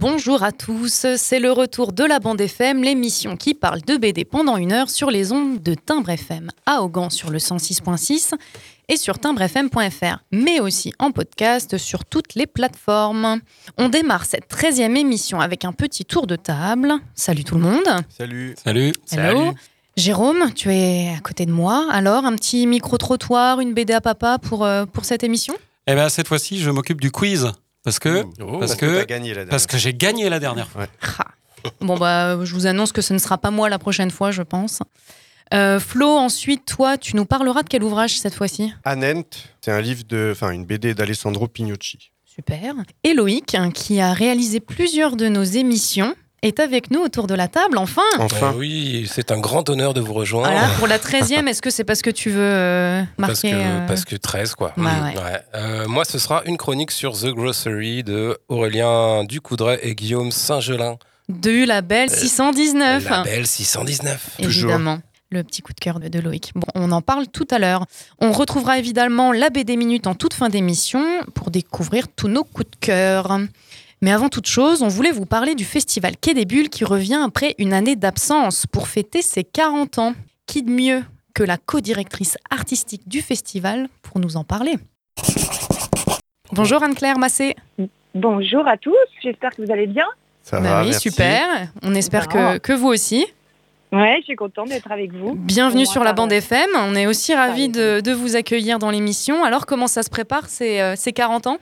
Bonjour à tous, c'est le retour de la bande FM, l'émission qui parle de BD pendant une heure sur les ondes de Timbre FM à Augan sur le 106.6 et sur timbrefm.fr, mais aussi en podcast sur toutes les plateformes. On démarre cette 13e émission avec un petit tour de table. Salut tout le monde. Salut. Salut. Hello. Jérôme, tu es à côté de moi. Alors, un petit micro-trottoir, une BD à papa pour, euh, pour cette émission? Eh bien, cette fois-ci, je m'occupe du quiz. Parce que, Oh, parce parce que, parce que j'ai gagné la dernière fois. Bon, bah, je vous annonce que ce ne sera pas moi la prochaine fois, je pense. Euh, Flo, ensuite, toi, tu nous parleras de quel ouvrage cette fois-ci? Anent, c'est un livre de, enfin une BD d'Alessandro Pignucci. Super. Et Loïc, hein, qui a réalisé plusieurs de nos émissions, est avec nous autour de la table, enfin. Enfin, Ouais, oui, c'est un grand honneur de vous rejoindre. Voilà, pour la 13e, est-ce que c'est parce que tu veux euh, Parce marquer que, euh, parce que 13, quoi. Bah Mm, ouais. ouais. Euh, moi, ce sera une chronique sur The Grocery de Aurélien Ducoudray et Guillaume Saint-Gelin. de la belle 619 La belle 619. toujours. Évidemment. Le petit coup de cœur de, de Loïc. Bon, on en parle tout à l'heure. On retrouvera évidemment la BD Minute en toute fin d'émission pour découvrir tous nos coups de cœur. Mais avant toute chose, on voulait vous parler du festival Quai des Bulles qui revient après une année d'absence pour fêter ses 40 ans. Qui de mieux que la co-directrice artistique du festival pour nous en parler? Bonjour Anne-Claire Massé. Bonjour à tous, j'espère que vous allez bien. ça Bah va, oui, merci. super. On espère que, que vous aussi. Ouais, je suis contente d'être avec vous. Bienvenue sur la bande FM. On est aussi ravis de vous accueillir dans l'émission. Alors, comment ça se prépare ces, euh, ces 40 ans?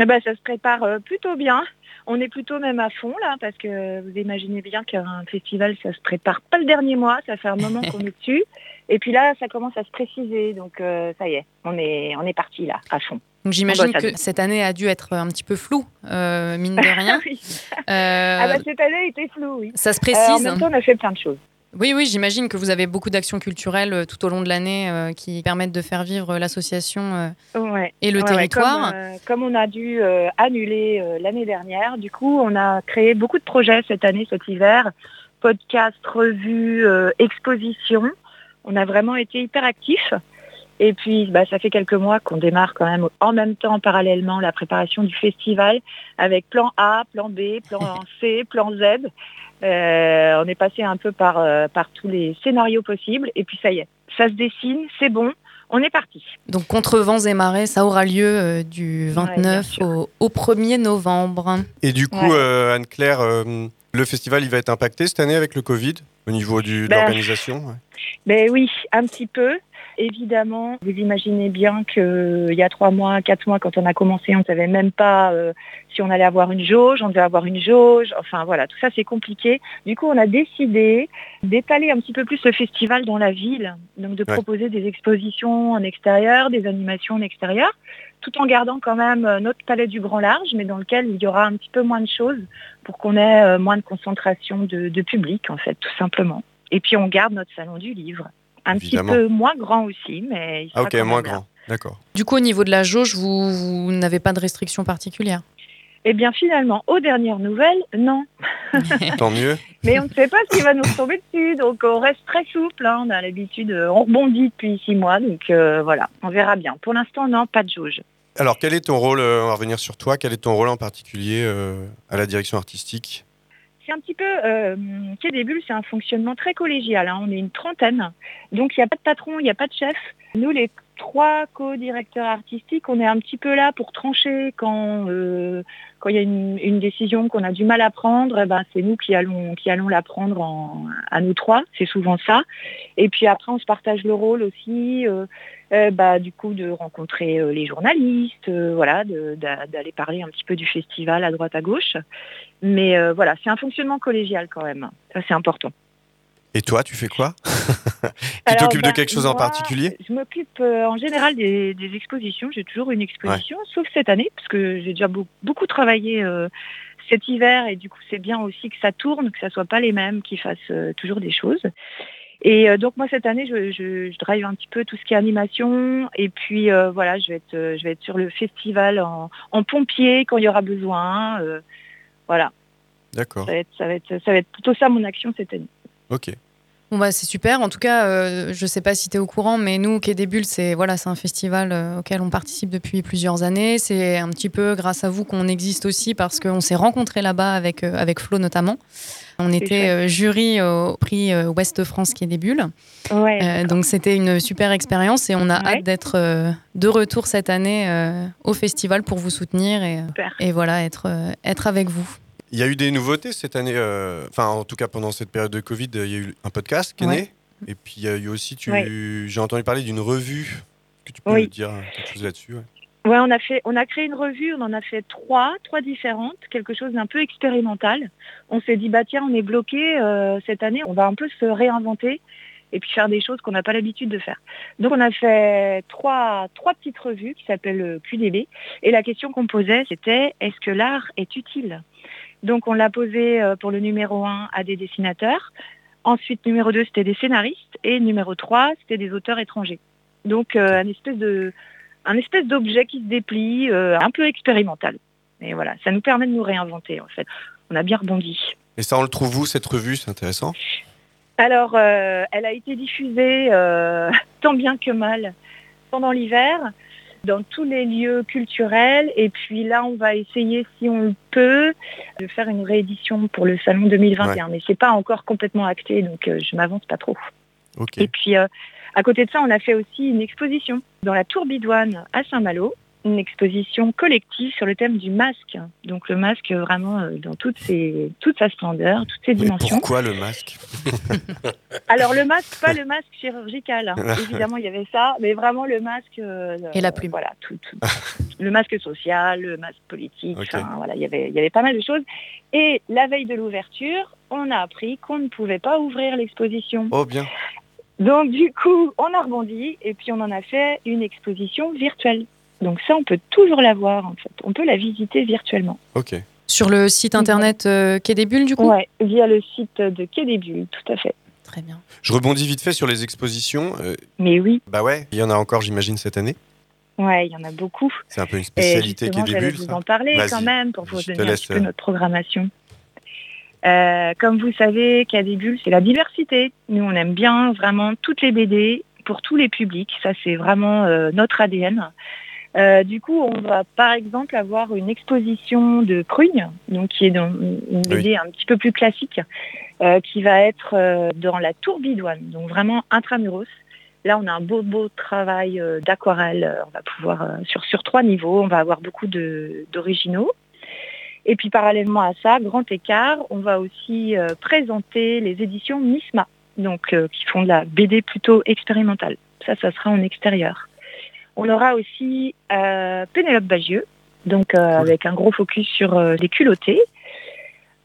Eh ben, ça se prépare euh, plutôt bien. On est plutôt même à fond là, parce que vous imaginez bien qu'un festival, ça se prépare pas le dernier mois, ça fait un moment qu'on est dessus. Et puis là, ça commence à se préciser, donc euh, ça y est, on est, on est parti là, à fond. Donc, j'imagine que cette année a dû être un petit peu floue, euh, mine de rien. Oui. Euh, Ah bah, cette année était floue, oui. ça se Euh, en précise. même temps, on a fait plein de choses. Oui, oui, j'imagine que vous avez beaucoup d'actions culturelles euh, tout au long de l'année euh, qui permettent de faire vivre l'association euh, Ouais. et le Ouais, ouais, territoire. comme, euh, comme on a dû annuler l'année dernière, du coup, on a créé beaucoup de projets cette année, cet hiver. Podcast, revues, expositions. On a vraiment été hyper actifs. Et puis, bah, ça fait quelques mois qu'on démarre quand même en même temps, parallèlement, la préparation du festival avec plan A, plan B, plan C, plan Z. Euh, on est passé un peu par, euh, par tous les scénarios possibles. Et puis, ça y est, ça se dessine, c'est bon, on est parti. Donc, contre vents et marées, ça aura lieu euh, du bien 29 sûr. au, au 1er novembre. Et du coup, Ouais. euh, Anne-Claire, euh, le festival, il va être impacté cette année avec le Covid au niveau du, de Ben, l'organisation. ouais. Ben oui, un petit peu. Évidemment, vous imaginez bien qu'il y a trois mois, quatre mois, quand on a commencé, on ne savait même pas euh, si on allait avoir une jauge, on devait avoir une jauge. Enfin voilà, tout ça c'est compliqué. Du coup, on a décidé d'étaler un petit peu plus le festival dans la ville, donc de Ouais. proposer des expositions en extérieur, des animations en extérieur, tout en gardant quand même euh, notre palais du grand large, mais dans lequel il y aura un petit peu moins de choses pour qu'on ait euh, moins de concentration de, de public, en fait, tout simplement. Et puis on garde notre salon du livre. Un Évidemment. petit peu moins grand aussi, mais il Ah ok, quand moins grand. D'accord. Du coup, au niveau de la jauge, vous, vous n'avez pas de restrictions particulières? Eh bien finalement, aux dernières nouvelles, non. Tant mieux. Mais on ne sait pas ce qui va nous tomber dessus, donc on reste très souple. hein. On a l'habitude, euh, on rebondit depuis six mois, donc euh, voilà, on verra bien. Pour l'instant, non, pas de jauge. Alors, quel est ton rôle, euh, on va revenir sur toi, quel est ton rôle en particulier euh, à la direction artistique? C'est un petit peu, euh, Quai des Bulles, c'est un fonctionnement très collégial. hein. On est une trentaine, donc il n'y a pas de patron, il n'y a pas de chef. Nous, les trois co-directeurs artistiques. On est un petit peu là pour trancher quand euh, quand il y a une, décision qu'on a du mal à prendre. eh ben, c'est nous qui allons qui allons la prendre en- à nous trois. C'est souvent ça. Et puis après, on se partage le rôle aussi. euh, euh, bah, du coup, de rencontrer les journalistes, voilà, d'aller parler un petit peu du festival à droite à gauche. Mais voilà, c'est un fonctionnement collégial quand même. C'est important. Et toi, tu fais quoi? Tu t'occupes de bah, quelque chose en particulier Je m'occupe euh, en général des, des expositions. J'ai toujours une exposition, sauf cette année, parce que j'ai déjà beau- beaucoup travaillé euh, cet hiver et du coup c'est bien aussi que ça tourne, que ça soit pas les mêmes, qui fassent euh, toujours des choses. Et donc moi cette année je, je, je drive un petit peu tout ce qui est animation et puis voilà je vais être je vais être sur le festival en, en pompier quand il y aura besoin. voilà, D'accord. ça ça va être plutôt ça mon action cette année. Ok. Bon bah c'est super. En tout cas, euh, je sais pas si tu es au courant, mais nous, Quai des Bulles, c'est voilà, un festival euh, auquel on participe depuis plusieurs années. C'est un petit peu grâce à vous qu'on existe aussi parce qu'on s'est rencontrés là-bas avec avec euh, Flo notamment. On était jury au prix Ouest France Quai des Bulles. Ouais, donc c'était une super expérience et on a Ouais. hâte d'être de retour cette année au festival pour vous soutenir et, et voilà être être avec vous. Il y a eu des nouveautés cette année, euh, enfin en tout cas pendant cette période de Covid, il y a eu un podcast qui est Ouais. né. Et puis il y a eu aussi, Ouais. j'ai entendu parler d'une revue. Que tu peux Oui. nous dire quelque chose là-dessus ouais? Ouais, on a fait, on a créé une revue, on en a fait trois, trois différentes, quelque chose d'un peu expérimental. On s'est dit bah tiens, on est bloqué euh, cette année, on va un peu se réinventer et puis faire des choses qu'on n'a pas l'habitude de faire. Donc on a fait trois, trois petites revues qui s'appellent euh, QDB et la question qu'on posait c'était est-ce que l'art est utile? Donc on l'a posé euh, pour le numéro 1 à des dessinateurs, ensuite numéro 2 c'était des scénaristes et numéro 3 c'était des auteurs étrangers. Donc euh, un espèce de un espèce d'objet qui se déplie, euh, un peu expérimental. Et voilà, ça nous permet de nous réinventer en fait. On a bien rebondi. Et ça, on le trouve où cette revue? C'est intéressant. Alors, euh, elle a été diffusée tant bien que mal pendant l'hiver dans tous les lieux culturels. Et puis là, on va essayer, si on le peut, de faire une réédition pour le salon 2021. Mais c'est pas encore complètement acté, donc euh, je m'avance pas trop. Et puis, euh, à côté de ça, on a fait aussi une exposition dans la Tour Bidoine à Saint-Malo, une exposition collective sur le thème du masque. Donc le masque vraiment euh, dans toute, ses, toute sa splendeur, toutes ses Mais dimensions. pourquoi le masque Alors le masque, pas le masque chirurgical. hein. Évidemment, il y avait ça, mais vraiment le masque. euh, Et la plume. Voilà, tout, tout. le masque social, le masque politique. Enfin, voilà, il y avait, il y avait pas mal de choses. Et la veille de l'ouverture, on a appris qu'on ne pouvait pas ouvrir l'exposition. Oh bien. Donc du coup, on a rebondi et puis on en a fait une exposition virtuelle. Donc ça, on peut toujours la voir en fait. On peut la visiter virtuellement. Ok. Sur le site internet euh, Quai des Bulles du coup? Ouais, via le site de Quai des Bulles, tout à fait. Très bien. Je rebondis vite fait sur les expositions. Euh, Mais oui, bah ouais, il y en a encore, j'imagine, cette année? ouais, il y en a beaucoup. C'est un peu une spécialité est des bulles. vous ça. en parler quand même pour vous je donner un petit peu euh. notre programmation. Euh, comme vous savez, Quai des Bulles, c'est la diversité. Nous, on aime bien vraiment toutes les BD pour tous les publics. Ça, c'est vraiment euh, notre ADN. Euh, du coup, on va par exemple avoir une exposition de Prugne, donc qui est dans une BD un petit peu plus classique, euh, qui va être euh, dans la Tour Bidoine, donc vraiment intramuros. Là, on a un beau beau travail d'aquarelle. On va pouvoir sur sur trois niveaux, on va avoir beaucoup d'originaux. Et puis parallèlement à ça, grand écart, on va aussi présenter les éditions Misma, donc qui font de la BD plutôt expérimentale. Ça, ça sera en extérieur. On aura aussi euh, Pénélope Bagieux, donc euh, avec un gros focus sur euh, les culottés.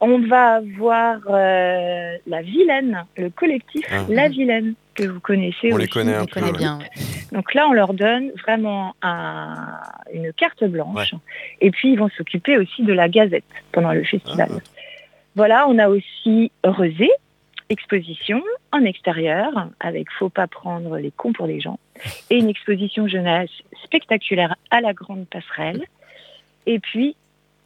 On va avoir euh, La Vilaine, le collectif Ah. La Vilaine, que vous connaissez On aussi. les connaît un On peu. connaît bien. ouais. Donc là, on leur donne vraiment un- une carte blanche. Et puis, ils vont s'occuper aussi de la gazette pendant le festival. Ah. Voilà, on a aussi Rosé, exposition en extérieur, avec Faut pas prendre les cons pour les gens, et une exposition jeunesse spectaculaire à la Grande Passerelle. Et puis,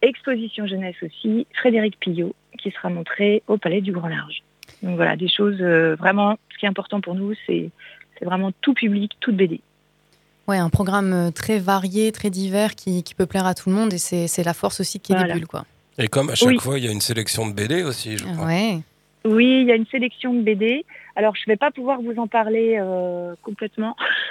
exposition jeunesse aussi, Frédéric Pillot, qui sera montré au Palais du Grand Large. Donc voilà, des choses euh, vraiment, ce qui est important pour nous, c'est c'est vraiment tout public, toute BD. Ouais, un programme euh, très varié, très divers qui, qui peut plaire à tout le monde et c'est c'est la force aussi des Voilà. Bulles quoi. Et comme à chaque Oui. fois, il y a une sélection de BD aussi, je crois. Ouais. Oui, il y a une sélection de BD. Alors, je ne vais pas pouvoir vous en parler euh, complètement.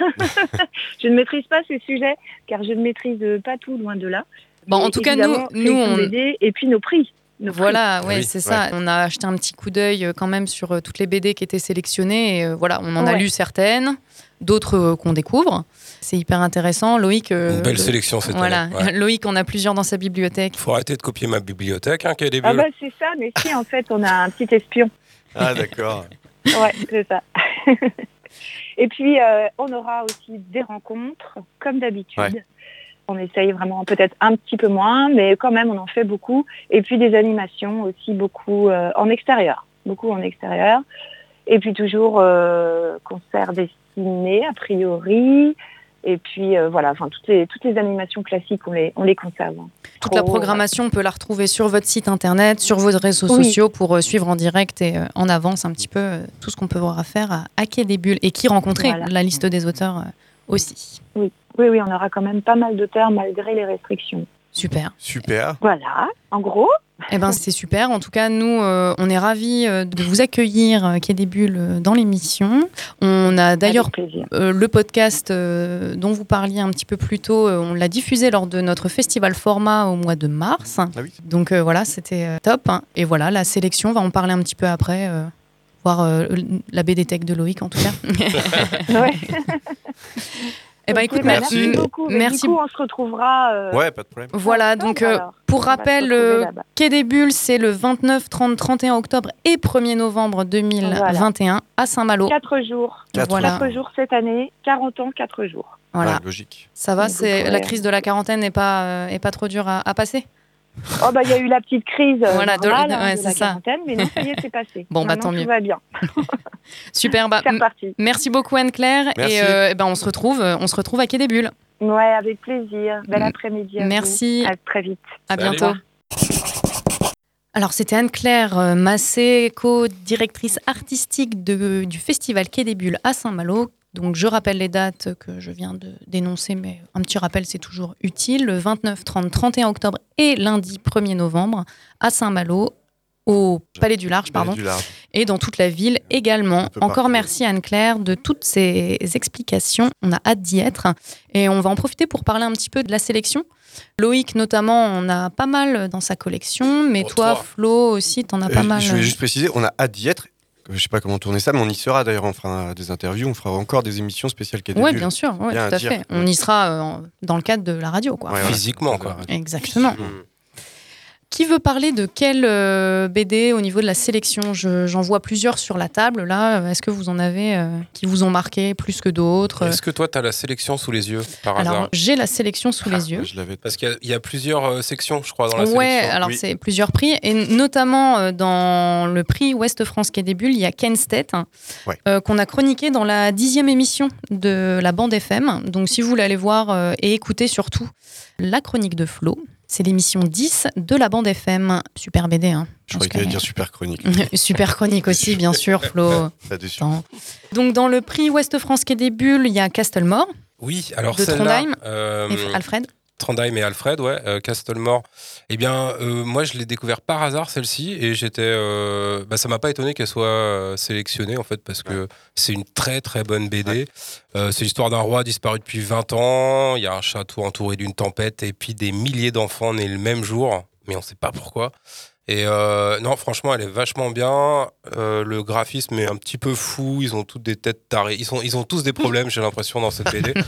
je ne maîtrise pas ces sujets, car je ne maîtrise pas tout, loin de là. Bon, en tout cas, nous, nous on, BD et puis nos prix. Nos. Voilà, Ah ouais, oui, c'est ça. On a acheté un petit coup d'œil euh, quand même sur euh, toutes les BD qui étaient sélectionnées. Et, euh, voilà, on en a lu certaines, d'autres euh, qu'on découvre. C'est hyper intéressant. Loïc, euh, Une belle le- sélection cette Voilà, année. Ouais. Loïc, on a plusieurs dans sa bibliothèque. Faut arrêter de copier ma bibliothèque, hein, qui a des Ah bah c'est ça, mais si, en fait, on a un petit espion. Ah, d'accord. Ouais, c'est ça. et puis, euh, on aura aussi des rencontres, comme d'habitude. Ouais. On essaye vraiment peut-être un petit peu moins, mais quand même, on en fait beaucoup. Et puis des animations aussi beaucoup euh, en extérieur. Beaucoup en extérieur. Et puis toujours euh, concerts dessinés, a priori. Et puis euh, voilà, enfin toutes les, toutes les animations classiques, on les, on les conserve. Toute la programmation, on peut la retrouver sur votre site internet, sur vos réseaux Oui. sociaux pour euh, suivre en direct et euh, en avance un petit peu euh, tout ce qu'on peut voir à faire à, à Quai des Bulles et qui rencontrer Voilà. la liste des auteurs euh, aussi. Oui, oui, oui, on aura quand même pas mal d'auteurs malgré les restrictions. Super. Super. Voilà, en gros. Eh ben c'est super. En tout cas, nous, euh, on est ravis euh, de vous accueillir euh, des Bulles euh, dans l'émission. On a d'ailleurs euh, le podcast euh, dont vous parliez un petit peu plus tôt, euh, on l'a diffusé lors de notre festival format au mois de mars. Ah oui. Donc euh, voilà, c'était euh, top. hein. Et voilà, la sélection, on va en parler un petit peu après. euh, voir euh, la BD Tech de Loïc en tout cas. Ouais. Eh ben écoute, bah, merci. merci beaucoup. Merci. Du coup, on se retrouvera. euh, Ouais, pas de problème. Voilà, donc euh, alors. pour rappel, euh. Quai des Bulles, c'est le 29, 30, 31 octobre et 1er novembre 2021 à Saint-Malo. Quatre jours. Quatre Voilà. Quatre jours cette année. 40 ans, quatre jours. Voilà. Ouais, logique. Ça va, c'est la crise de la quarantaine n'est pas, euh, est pas trop dure à, à passer Oh bah il y a eu la petite crise euh, Voilà, de- hein, ouais, de c'est la ça. quarantaine, mais non, ça y est, c'est passé. Bon, bah, tant mieux. Tout va bien. Super, bah, merci beaucoup Anne-Claire Merci. et euh, eh ben, on se retrouve, on se retrouve à Quai des Bulles. Ouais, avec plaisir. Bel après-midi. à Merci. vous. À très vite. À Salut. bientôt. Alors, c'était Anne-Claire euh, Massé, co-directrice artistique de- du festival Quai des Bulles à Saint-Malo. Donc, je rappelle les dates que je viens de dénoncer, mais un petit rappel, c'est toujours utile. Le 29, 30, 31 octobre et lundi 1er novembre à Saint-Malo, au Palais du Large, pardon, Du large. et dans toute la ville également. Encore merci Anne-Claire de toutes ces explications. On a hâte d'y être et on va en profiter pour parler un petit peu de la sélection. Loïc notamment, on a pas mal dans sa collection, mais Oh, toi. Flo aussi, t'en as pas mal. Je voulais juste préciser, on a hâte d'y être. Je sais pas comment tourner ça, mais on y sera d'ailleurs. On fera des interviews, on fera encore des émissions spéciales Quai des Oui, bien sûr, ouais, Bien tout à à dire. fait. On y sera euh, dans le cadre de la radio, quoi. Ouais, voilà. Physiquement, quoi. Exactement. Qui veut parler de quelle euh, BD au niveau de la sélection? Je- J'en vois plusieurs sur la table là. Est-ce que vous en avez euh, qui vous ont marqué plus que d'autres? Est-ce que toi, tu as la sélection sous les yeux, par Alors, hasard? j'ai la sélection sous les yeux. Je l'avais. Parce qu'il y a- il y, a plusieurs euh, sections, je crois, dans la Ouais, sélection. alors Oui. c'est plusieurs prix, et notamment dans le prix Ouest France Quai des Bulles, il y a Ken hein, Ouais. euh, qu'on a chroniqué dans la dixième émission de la bande FM. Donc si vous voulez aller voir et écouter surtout la chronique de Flo, c'est l'émission 10 de la bande FM. Super BD, hein. Je croyais qu'il allait dire super chronique. Super chronique aussi, bien sûr, Flo. Donc dans le prix Ouest France Quai des Bulles, il y a Castlemore Oui, alors De Trondheim euh, et Alfred. Trondheim et Alfred, ouais, euh, Castlemore. Eh bien, euh, moi, je l'ai découvert par hasard celle-ci et j'étais, euh, bah, ça m'a pas étonné qu'elle soit euh, sélectionnée en fait parce que c'est une très très bonne BD. C'est l'histoire d'un roi disparu depuis 20 ans. Il y a un château entouré d'une tempête et puis des milliers d'enfants nés le même jour, mais on sait pas pourquoi. Et euh, non, franchement, elle est vachement bien. Euh, le graphisme est un petit peu fou. Ils ont toutes des têtes tarées. Ils, sont, ils ont tous des problèmes, j'ai l'impression, dans cette BD.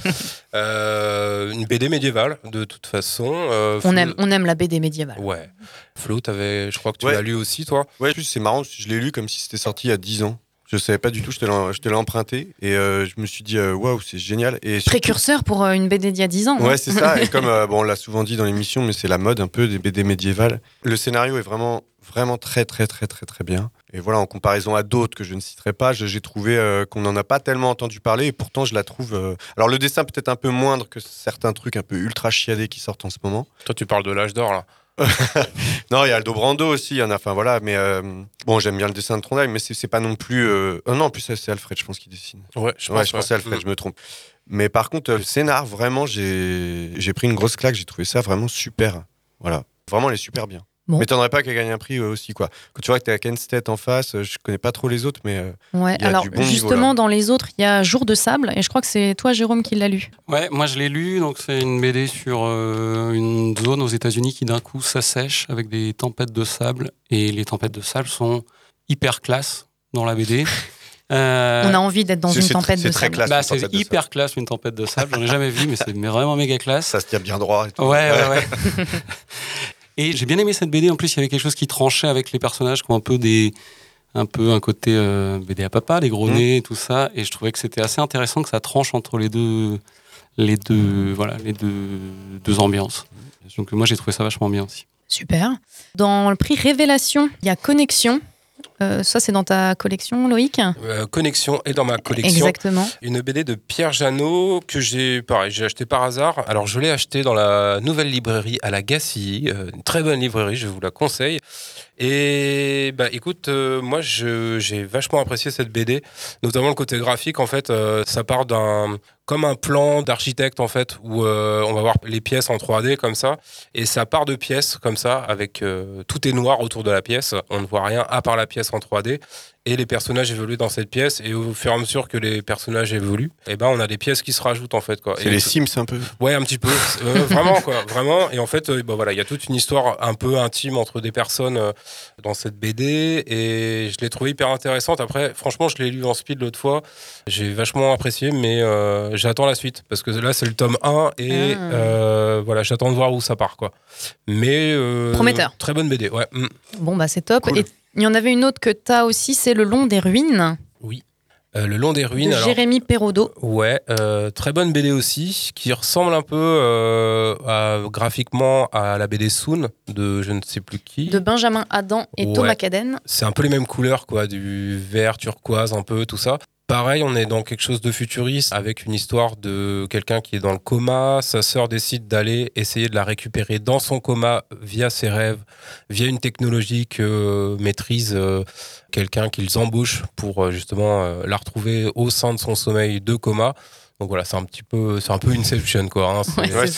Euh, une BD médiévale, de toute façon. Euh, On aime, on aime la BD médiévale. Ouais. Flo, avais, je crois que tu Ouais. l'as lu aussi, toi? Ouais, en plus, c'est marrant, je l'ai lu comme si c'était sorti il y a 10 ans. Je savais pas du tout, je te l'ai- emprunté et euh, je me suis dit, euh, waouh, c'est génial. Et surtout- Précurseur pour euh, une BD d'il y a 10 ans. hein. Ouais, c'est ça. Et comme euh, bon, on l'a souvent dit dans l'émission, mais c'est la mode un peu des BD médiévales. Le scénario est vraiment, vraiment très, très, très, très, très bien. Et voilà, en comparaison à d'autres que je ne citerai pas, j'ai trouvé euh, qu'on n'en a pas tellement entendu parler. Et pourtant, je la trouve. euh, Alors, le dessin peut-être un peu moindre que certains trucs un peu ultra chiadés qui sortent en ce moment. Toi, tu parles de l'âge d'or, là. Non, il y a Aldo Brando aussi. Il y en a. Enfin voilà, mais euh, bon, j'aime bien le dessin de Trondheim, mais c'est pas non plus. euh, oh non, en plus c'est Alfred, je pense qu'il dessine. Ouais, je Ouais, pense. je pensais à Alfred, Mm. je me trompe. Mais par contre, euh, le scénar, vraiment, j'ai j'ai pris une grosse claque. J'ai trouvé ça vraiment super. Voilà. Vraiment, elle est super bien. Bon. Mais t'aimerais pas qu'elle gagne un prix aussi, quoi. Quand tu vois que t'es à Ken State en face, euh, je connais pas trop les autres, mais euh, Ouais, y a alors du bon niveau, justement, là. dans les autres, il y a Jour de sable, et je crois que c'est toi, Jérôme, qui l'a lu. Ouais, moi je l'ai lu, donc c'est une BD sur euh, une zone aux États-Unis qui d'un coup s'assèche avec des tempêtes de sable, et les tempêtes de sable sont hyper classe dans la BD. Euh, On a envie d'être dans c'est- une tempête de très sable. classe. bah, une c'est tempête de hyper classe une tempête de sable, j'en ai jamais vu, mais c'est vraiment méga classe. ça se tient bien droit et tout. Ouais, ouais, ouais. et j'ai bien aimé cette BD. En plus, il y avait quelque chose qui tranchait avec les personnages qui ont un peu des, un peu un côté euh, BD à papa, les gros Mhm. nez et tout ça. Et je trouvais que c'était assez intéressant que ça tranche entre les deux, les deux, voilà, les deux, deux ambiances. Donc moi, j'ai trouvé ça vachement bien aussi. Super. Dans le prix Révélation, il y a Connexion. Euh, ça, c'est dans ta collection, Loïc? Euh, Connexion est dans ma collection. Exactement. Une BD de Pierre Janot que j'ai, pareil, j'ai acheté par hasard. Alors, je l'ai acheté dans la nouvelle librairie à la Gacilly, euh, une très bonne librairie, je vous la conseille. Et bah, écoute, euh, moi, j'ai vachement apprécié cette BD, notamment le côté graphique. En fait, euh, ça part d'un comme un plan d'architecte en fait, où euh, on va voir les pièces en 3D comme ça, et ça part de pièces comme ça, avec tout est noir autour de la pièce. On ne voit rien à part la pièce en 3D et les personnages évoluent dans cette pièce et au fur et à mesure que les personnages évoluent et ben on a des pièces qui se rajoutent en fait quoi C'est Et les Sims un peu. ouais un petit peu Euh, vraiment quoi vraiment et en fait euh, bah, voilà il y a toute une histoire un peu intime entre des personnes euh, dans cette BD et je l'ai trouvé hyper intéressante après franchement je l'ai lu en speed l'autre fois j'ai vachement apprécié mais euh, j'attends la suite parce que là c'est le tome 1 et Ah. euh, voilà j'attends de voir où ça part quoi mais euh, Prometteur. très bonne BD ouais mm. Bon, bah, c'est top. Cool. Et il y en avait une autre que tu as aussi, c'est Le long des ruines Euh, le long des ruines de alors- Jérémy Perraudot. Ouais, euh, très bonne BD aussi, qui ressemble un peu euh, à- graphiquement à la BD Soon de je ne sais plus qui. de Benjamin Adam et Ouais. Thomas Caden. C'est un peu les mêmes couleurs, quoi, du vert, turquoise, un peu, tout ça. Pareil, on est dans quelque chose de futuriste avec une histoire de quelqu'un qui est dans le coma. Sa sœur décide d'aller essayer de la récupérer dans son coma via ses rêves, via une technologie que euh, maîtrise euh, quelqu'un qu'ils embauchent pour euh, justement la retrouver au sein de son sommeil de coma. Donc voilà, c'est un petit peu, c'est un peu Inception quoi. hein. Ouais, Ouais,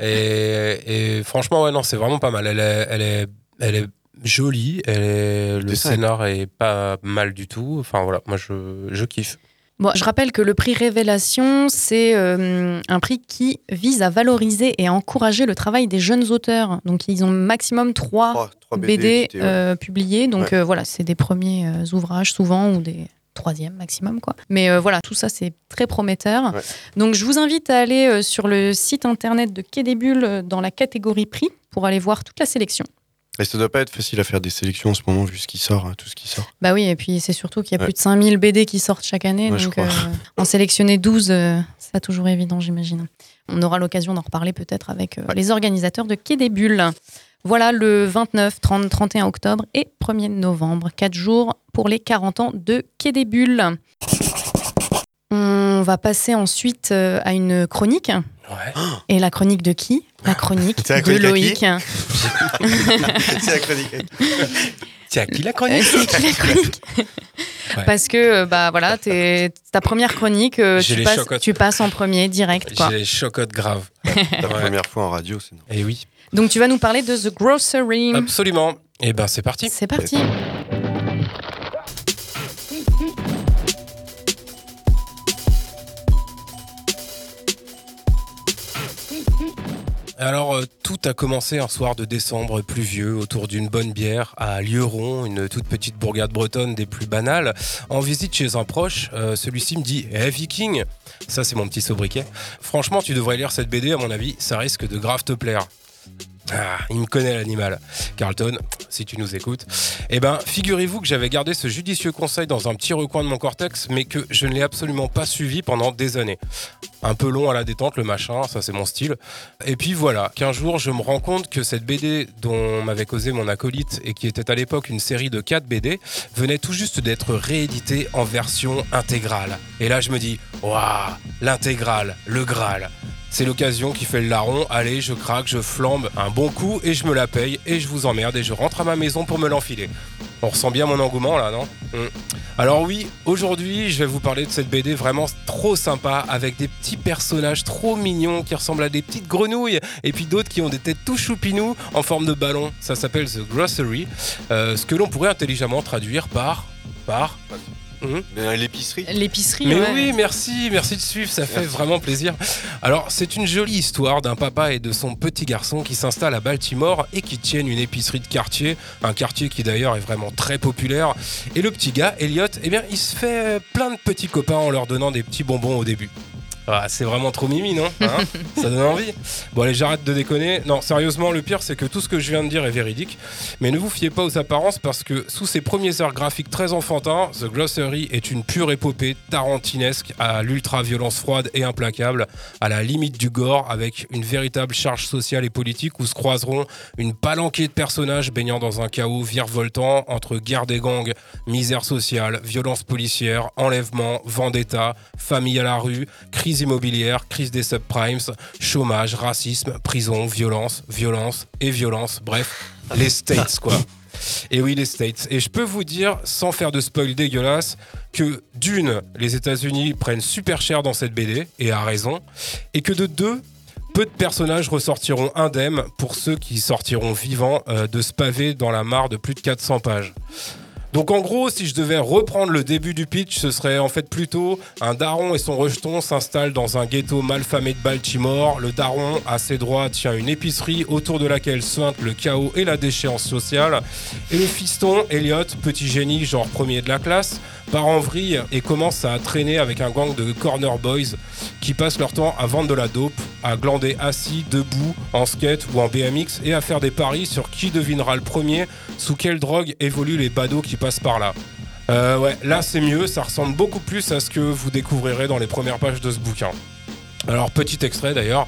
et, et franchement, ouais, non, c'est vraiment pas mal. Elle est, elle est, elle est jolie. Elle est, le scénar est pas mal du tout. Enfin voilà, moi je, je kiffe. Bon, je rappelle que le prix Révélation, c'est euh, un prix qui vise à valoriser et à encourager le travail des jeunes auteurs. Donc, ils ont maximum trois BD, ouais. euh, publiés. Donc, Ouais. euh, voilà, c'est des premiers euh, ouvrages souvent ou des troisièmes maximum. quoi. Mais euh, voilà, tout ça, c'est très prometteur. Ouais. Donc, je vous invite à aller euh, sur le site internet de Quai des Bulles dans la catégorie prix pour aller voir toute la sélection. Et ça doit pas être facile à faire des sélections en ce moment, vu ce qui sort, hein, tout ce qui sort. Bah oui, et puis c'est surtout qu'il y a Ouais. plus de 5000 BD qui sortent chaque année. Ouais, donc euh, en sélectionner 12, euh, c'est pas toujours évident, j'imagine. On aura l'occasion d'en reparler peut-être avec euh, les organisateurs de Quai des Bulles. Voilà le 29, 30, 31 octobre et 1er novembre. 4 jours pour les 40 ans de Quai des Bulles. On va passer ensuite euh, à une chronique. Ouais. Et la chronique de qui? La chronique C'est la de chronique à Loïc. c'est la chronique. Tiens, qui? La Euh, chronique c'est qui la chronique? Ouais. Parce que euh, bah voilà, t'es- ta première chronique, euh, tu passes, chocottes. tu passes en premier direct. J'ai les chocottes graves. La première fois en radio, c'est normal. Et oui, Donc tu vas nous parler de The Grocery. absolument. Et ben c'est parti. C'est parti. Alors, euh, tout a commencé un soir de décembre pluvieux autour d'une bonne bière à Lieron, une toute petite bourgade bretonne des plus banales. En visite chez un proche, euh, celui-ci me dit Eh Viking Ça, c'est mon petit sobriquet. Franchement, tu devrais lire cette BD, à mon avis, ça risque de grave te plaire. Ah, il me connaît l'animal. Carlton, si tu nous écoutes. Eh ben, figurez-vous que j'avais gardé ce judicieux conseil dans un petit recoin de mon cortex, mais que je ne l'ai absolument pas suivi pendant des années. Un peu long à la détente, le machin, ça c'est mon style. Et puis voilà, qu'un jour je me rends compte que cette BD dont m'avait causé mon acolyte et qui était à l'époque une série de 4 BD venait tout juste d'être rééditée en version intégrale. Et là je me dis, waouh, l'intégrale, le Graal. C'est l'occasion qui fait le larron. Allez, je craque, je flambe un bon coup et je me la paye et je vous emmerde et je rentre à ma maison pour me l'enfiler. On ressent bien mon engouement là, non Hmm. Alors oui, aujourd'hui, je vais vous parler de cette BD vraiment trop sympa, avec des petits personnages trop mignons qui ressemblent à des petites grenouilles, et puis d'autres qui ont des têtes tout choupinous en forme de ballon. Ça s'appelle The Grocery, euh, ce que l'on pourrait intelligemment traduire par... par... Mhm. Mais L'épicerie. L'épicerie, Mais ouais. oui, merci, merci de suivre, ça fait vraiment plaisir. Alors, c'est une jolie histoire d'un papa et de son petit garçon qui s'installent à Baltimore et qui tiennent une épicerie de quartier, un quartier qui d'ailleurs est vraiment très populaire. Et le petit gars, Elliot, eh bien, il se fait plein de petits copains en leur donnant des petits bonbons au début. Ah, c'est vraiment trop mimi, non Hein Ça donne envie. Bon, allez, j'arrête de déconner. Non, sérieusement, le pire, c'est que tout ce que je viens de dire est véridique. Mais ne vous fiez pas aux apparences parce que sous ses premiers airs graphiques très enfantins, The Glossary est une pure épopée tarantinesque à l'ultra-violence froide et implacable, à la limite du gore, avec une véritable charge sociale et politique où se croiseront une palanquée de personnages baignant dans un chaos virevoltant entre guerre des gangs, misère sociale, violence policière, enlèvement, vendetta, famille à la rue, crise immobilière, crise des subprimes, chômage, racisme, prison, violence, violence et violence. Bref, les States quoi. Et oui, les States. Et je peux vous dire, sans faire de spoil dégueulasse, que d'une, les États-Unis prennent super cher dans cette BD, et à raison, et que de deux, peu de personnages ressortiront indemnes pour ceux qui sortiront vivants euh, de ce pavé dans la mare de plus de 400 pages. Donc en gros, si je devais reprendre le début du pitch, ce serait en fait plutôt un daron et son rejeton s'installent dans un ghetto malfamé de Baltimore. Le daron, à ses droits, tient une épicerie autour de laquelle suinte le chaos et la déchéance sociale. Et le fiston, Elliot, petit génie genre premier de la classe, part en vrille et commence à traîner avec un gang de corner boys qui passent leur temps à vendre de la dope, à glander assis, debout, en skate ou en BMX et à faire des paris sur qui devinera le premier sous quelle drogue évoluent les badauds qui passent par là. Euh, ouais, là c'est mieux, ça ressemble beaucoup plus à ce que vous découvrirez dans les premières pages de ce bouquin. Alors petit extrait d'ailleurs.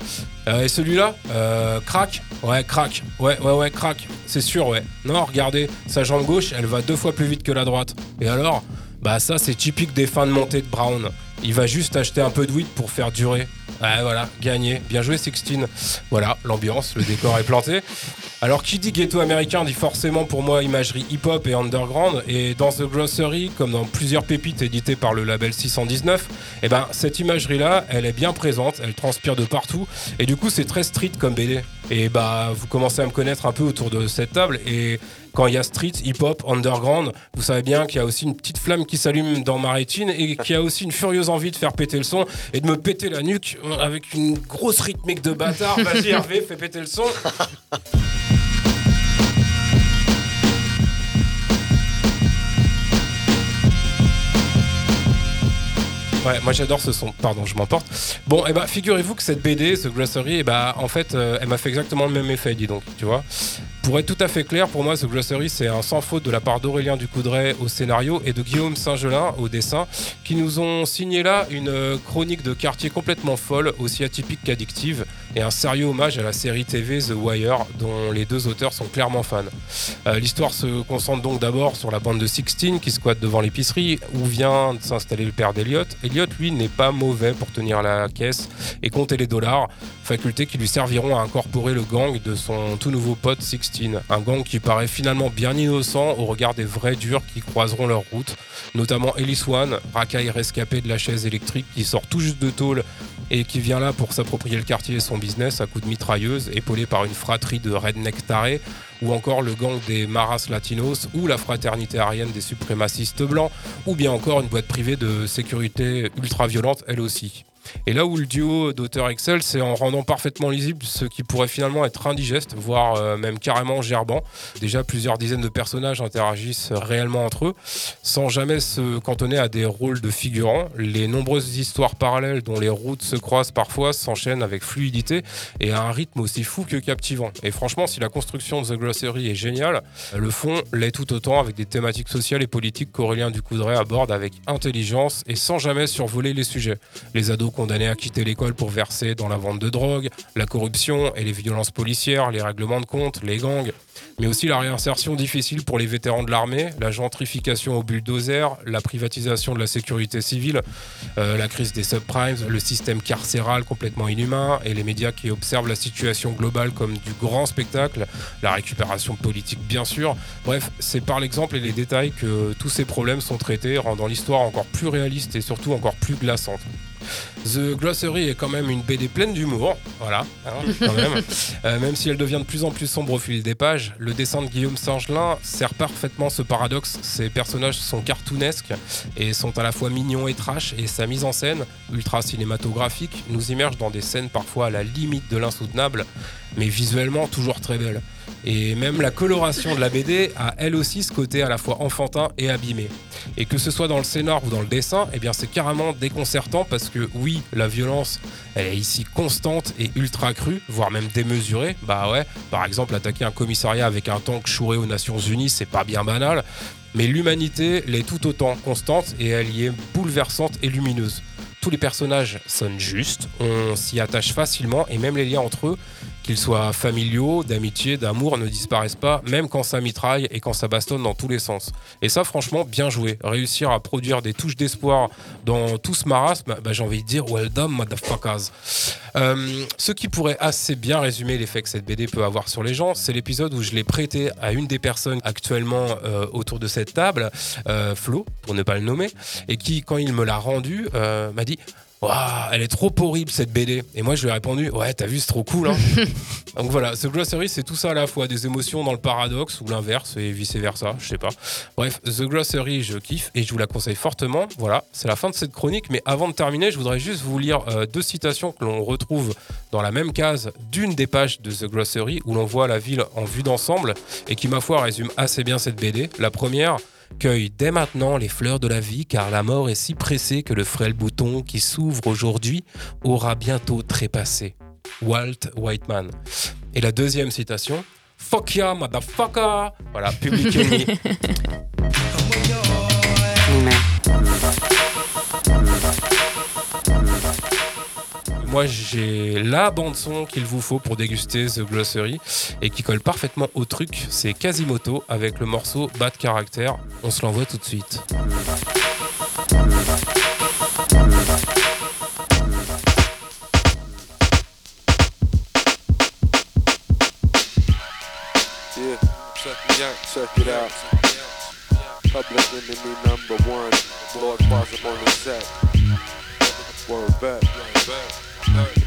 Euh, et celui-là, euh, crack, ouais crack, ouais ouais ouais crack, c'est sûr ouais. Non regardez, sa jambe gauche, elle va deux fois plus vite que la droite. Et alors, bah ça c'est typique des fins de montée de Brown. Il va juste acheter un peu de weed pour faire durer. Ouais voilà, gagné. Bien joué Sixteen. Voilà, l'ambiance, le décor est planté. Alors qui dit ghetto américain dit forcément pour moi imagerie hip-hop et underground. Et dans The Grocery, comme dans plusieurs pépites éditées par le label 619, eh ben cette imagerie-là, elle est bien présente, elle transpire de partout. Et du coup c'est très street comme BD. Et bah vous commencez à me connaître un peu autour de cette table. Et quand il y a street, hip-hop, underground, vous savez bien qu'il y a aussi une petite flamme qui s'allume dans ma rétine et qu'il y a aussi une furieuse envie de faire péter le son et de me péter la nuque avec une grosse rythmique de bâtard. Vas-y Hervé, fais péter le son. Ouais, moi j'adore ce son. Pardon, je m'emporte. Bon, et bah figurez-vous que cette BD, ce Glossary, et bah en fait, euh, elle m'a fait exactement le même effet, dis donc, tu vois. Pour être tout à fait clair, pour moi, ce Glossary, c'est un sans faute de la part d'Aurélien Ducoudray au scénario et de Guillaume Saint-Gelin au dessin, qui nous ont signé là une euh, chronique de quartier complètement folle, aussi atypique qu'addictive, et un sérieux hommage à la série TV The Wire, dont les deux auteurs sont clairement fans. Euh, L'histoire se concentre donc d'abord sur la bande de Sixteen qui squatte devant l'épicerie, où vient de s'installer le père d'Eliot. Elliot, lui, n'est pas mauvais pour tenir la caisse et compter les dollars, faculté qui lui serviront à incorporer le gang de son tout nouveau pote Sixteen. Un gang qui paraît finalement bien innocent au regard des vrais durs qui croiseront leur route, notamment Ellis One, racaille rescapé de la chaise électrique qui sort tout juste de tôle et qui vient là pour s'approprier le quartier et son business à coups de mitrailleuse, épaulé par une fratrie de redneck tarés, ou encore le gang des Maras Latinos, ou la fraternité arienne des suprémacistes blancs, ou bien encore une boîte privée de sécurité ultra-violente elle aussi. Et là où le duo d'auteurs Excel, c'est en rendant parfaitement lisible ce qui pourrait finalement être indigeste, voire euh, même carrément gerbant. Déjà, plusieurs dizaines de personnages interagissent réellement entre eux, sans jamais se cantonner à des rôles de figurants. Les nombreuses histoires parallèles dont les routes se croisent parfois s'enchaînent avec fluidité et à un rythme aussi fou que captivant. Et franchement, si la construction de The Glossary est géniale, le fond l'est tout autant avec des thématiques sociales et politiques qu'Aurélien Ducoudray aborde avec intelligence et sans jamais survoler les sujets. Les ados condamnés à quitter l'école pour verser dans la vente de drogue, la corruption et les violences policières, les règlements de compte, les gangs, mais aussi la réinsertion difficile pour les vétérans de l'armée, la gentrification au bulldozer, la privatisation de la sécurité civile, euh, la crise des subprimes, le système carcéral complètement inhumain et les médias qui observent la situation globale comme du grand spectacle, la récupération politique bien sûr. Bref, c'est par l'exemple et les détails que tous ces problèmes sont traités, rendant l'histoire encore plus réaliste et surtout encore plus glaçante. The Glossary est quand même une BD pleine d'humour, voilà, hein, quand même. Euh, même si elle devient de plus en plus sombre au fil des pages, le dessin de Guillaume Singelin sert parfaitement ce paradoxe. Ses personnages sont cartoonesques et sont à la fois mignons et trash, et sa mise en scène, ultra cinématographique, nous immerge dans des scènes parfois à la limite de l'insoutenable, mais visuellement toujours très belles. Et même la coloration de la BD a elle aussi ce côté à la fois enfantin et abîmé. Et que ce soit dans le scénar ou dans le dessin, eh bien c'est carrément déconcertant parce que oui, la violence, elle est ici constante et ultra crue, voire même démesurée. Bah ouais, par exemple, attaquer un commissariat avec un tank chouré aux Nations Unies, c'est pas bien banal. Mais l'humanité l'est tout autant constante et elle y est bouleversante et lumineuse. Tous les personnages sonnent justes, on s'y attache facilement et même les liens entre eux, qu'ils soient familiaux, d'amitié, d'amour, ne disparaissent pas, même quand ça mitraille et quand ça bastonne dans tous les sens. Et ça, franchement, bien joué. Réussir à produire des touches d'espoir dans tout ce marasme, bah, j'ai envie de dire well done, motherfuckers. Euh, ce qui pourrait assez bien résumer l'effet que cette BD peut avoir sur les gens, c'est l'épisode où je l'ai prêté à une des personnes actuellement euh, autour de cette table, euh, Flo, pour ne pas le nommer, et qui, quand il me l'a rendu, m'a dit Waouh, elle est trop horrible cette BD. Et moi je lui ai répondu Ouais, t'as vu, c'est trop cool. Hein Donc voilà, ce Glossary c'est tout ça à la fois, des émotions dans le paradoxe ou l'inverse et vice versa, je sais pas. Bref, The Glossary, je kiffe et je vous la conseille fortement. Voilà, c'est la fin de cette chronique. Mais avant de terminer, je voudrais juste vous lire euh, deux citations que l'on retrouve dans la même case d'une des pages de The Glossary où l'on voit la ville en vue d'ensemble et qui, ma foi, résume assez bien cette BD. La première. Cueille dès maintenant les fleurs de la vie, car la mort est si pressée que le frêle bouton qui s'ouvre aujourd'hui aura bientôt trépassé. Walt Whiteman. Et la deuxième citation. Fuck ya, motherfucker! Voilà, Public Enemy. Moi, j'ai la bande-son qu'il vous faut pour déguster The Glossary et qui colle parfaitement au truc. C'est Quasimoto avec le morceau Bad Character. On se l'envoie tout de suite.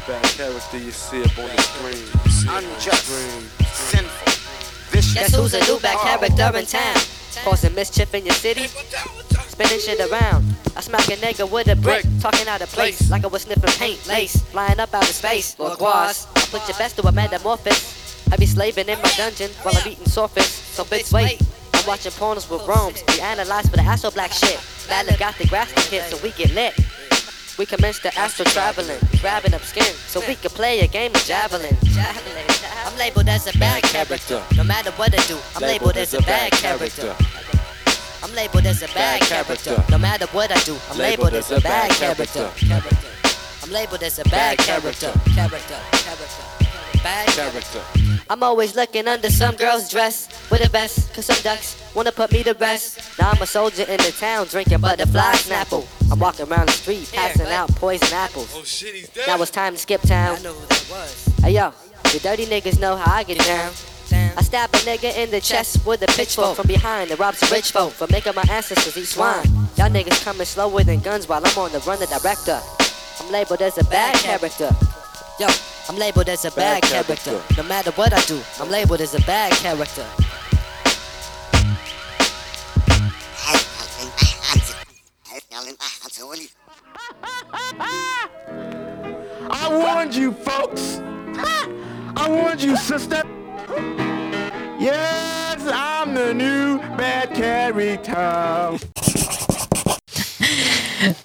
Bad character you see up on the screen. Unjust, Screen. sinful, vicious. Guess who's a new bad oh. character in town? Causing mischief in your city? Spinning shit around. I smack a nigga with a brick, talking out of place, like I was sniffing paint, lace, flying up out of space. Lord Quas, I put your best to a metamorphosis. I be slaving in my dungeon while I'm eating surface. So bitch, wait. I'm watching pornos with oh, Rome's. We analyze for the astro black shit. Bad got the grass to hit so we get lit. We commence the astro traveling, grabbing up skin so we can play a game of javelin. Javelin. I'm labeled as a bad character. No matter what I do, I'm labeled as a bad character. I'm labeled as a bad character. No matter what I do, I'm labeled as a bad character. Character. I'm labeled as a bad character. Character. Character. Bad character. I'm always looking under some girl's dress with a vest, cause some ducks wanna put me to rest. Now I'm a soldier in the town drinking butterfly snapple. I'm walking around the street passing out poison apples. Oh shit, he's dead. Now it's time to skip town. I know who that was. Hey yo, the dirty niggas know how I get down. I stab a nigga in the chest with a pitchfork from behind and rob some rich folk for making my ancestors eat swine. Y'all niggas coming slower than guns while I'm on the run the director. I'm labeled as a bad character. Yo, I'm labeled as a bad, character. No matter what I do, I'm labeled as a bad character. I warned you, folks. I warned you, sister. Yes, I'm the new bad character.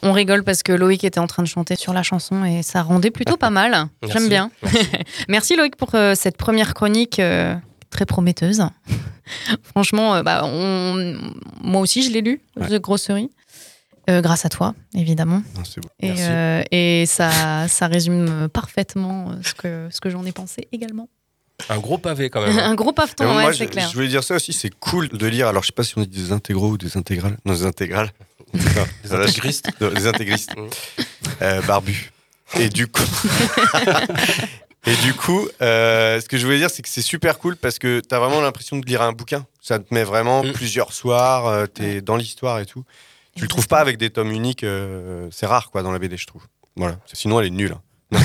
On rigole parce que Loïc était en train de chanter sur la chanson et ça rendait plutôt pas mal. J'aime bien. Merci. Merci Loïc pour euh, cette première chronique euh, très prometteuse. Franchement, euh, bah, on- moi aussi je l'ai lu, Ouais. The Grossery. Euh, grâce à toi, évidemment. Non, beau. Et, Merci. et ça, ça résume parfaitement ce que, ce que j'en ai pensé également. Un gros pavé quand même. hein. Un gros paveton, ouais, moi, c'est je, clair. je voulais dire ça aussi, c'est cool de lire. Alors, je sais pas si on dit des intégraux ou des intégrales. Non, des intégrales. Non, Des intégristes. non, Des intégristes. Mm. Euh, barbus. Et du coup. Et du coup, euh, ce que je voulais dire, c'est que c'est super cool parce que tu as vraiment l'impression de lire un bouquin. Ça te met vraiment Mm. plusieurs soirs, euh, t'es dans l'histoire et tout. Tu le trouves pas avec des tomes uniques, euh, c'est rare quoi dans la BD, je trouve. Voilà. Sinon, elle est nulle. hein.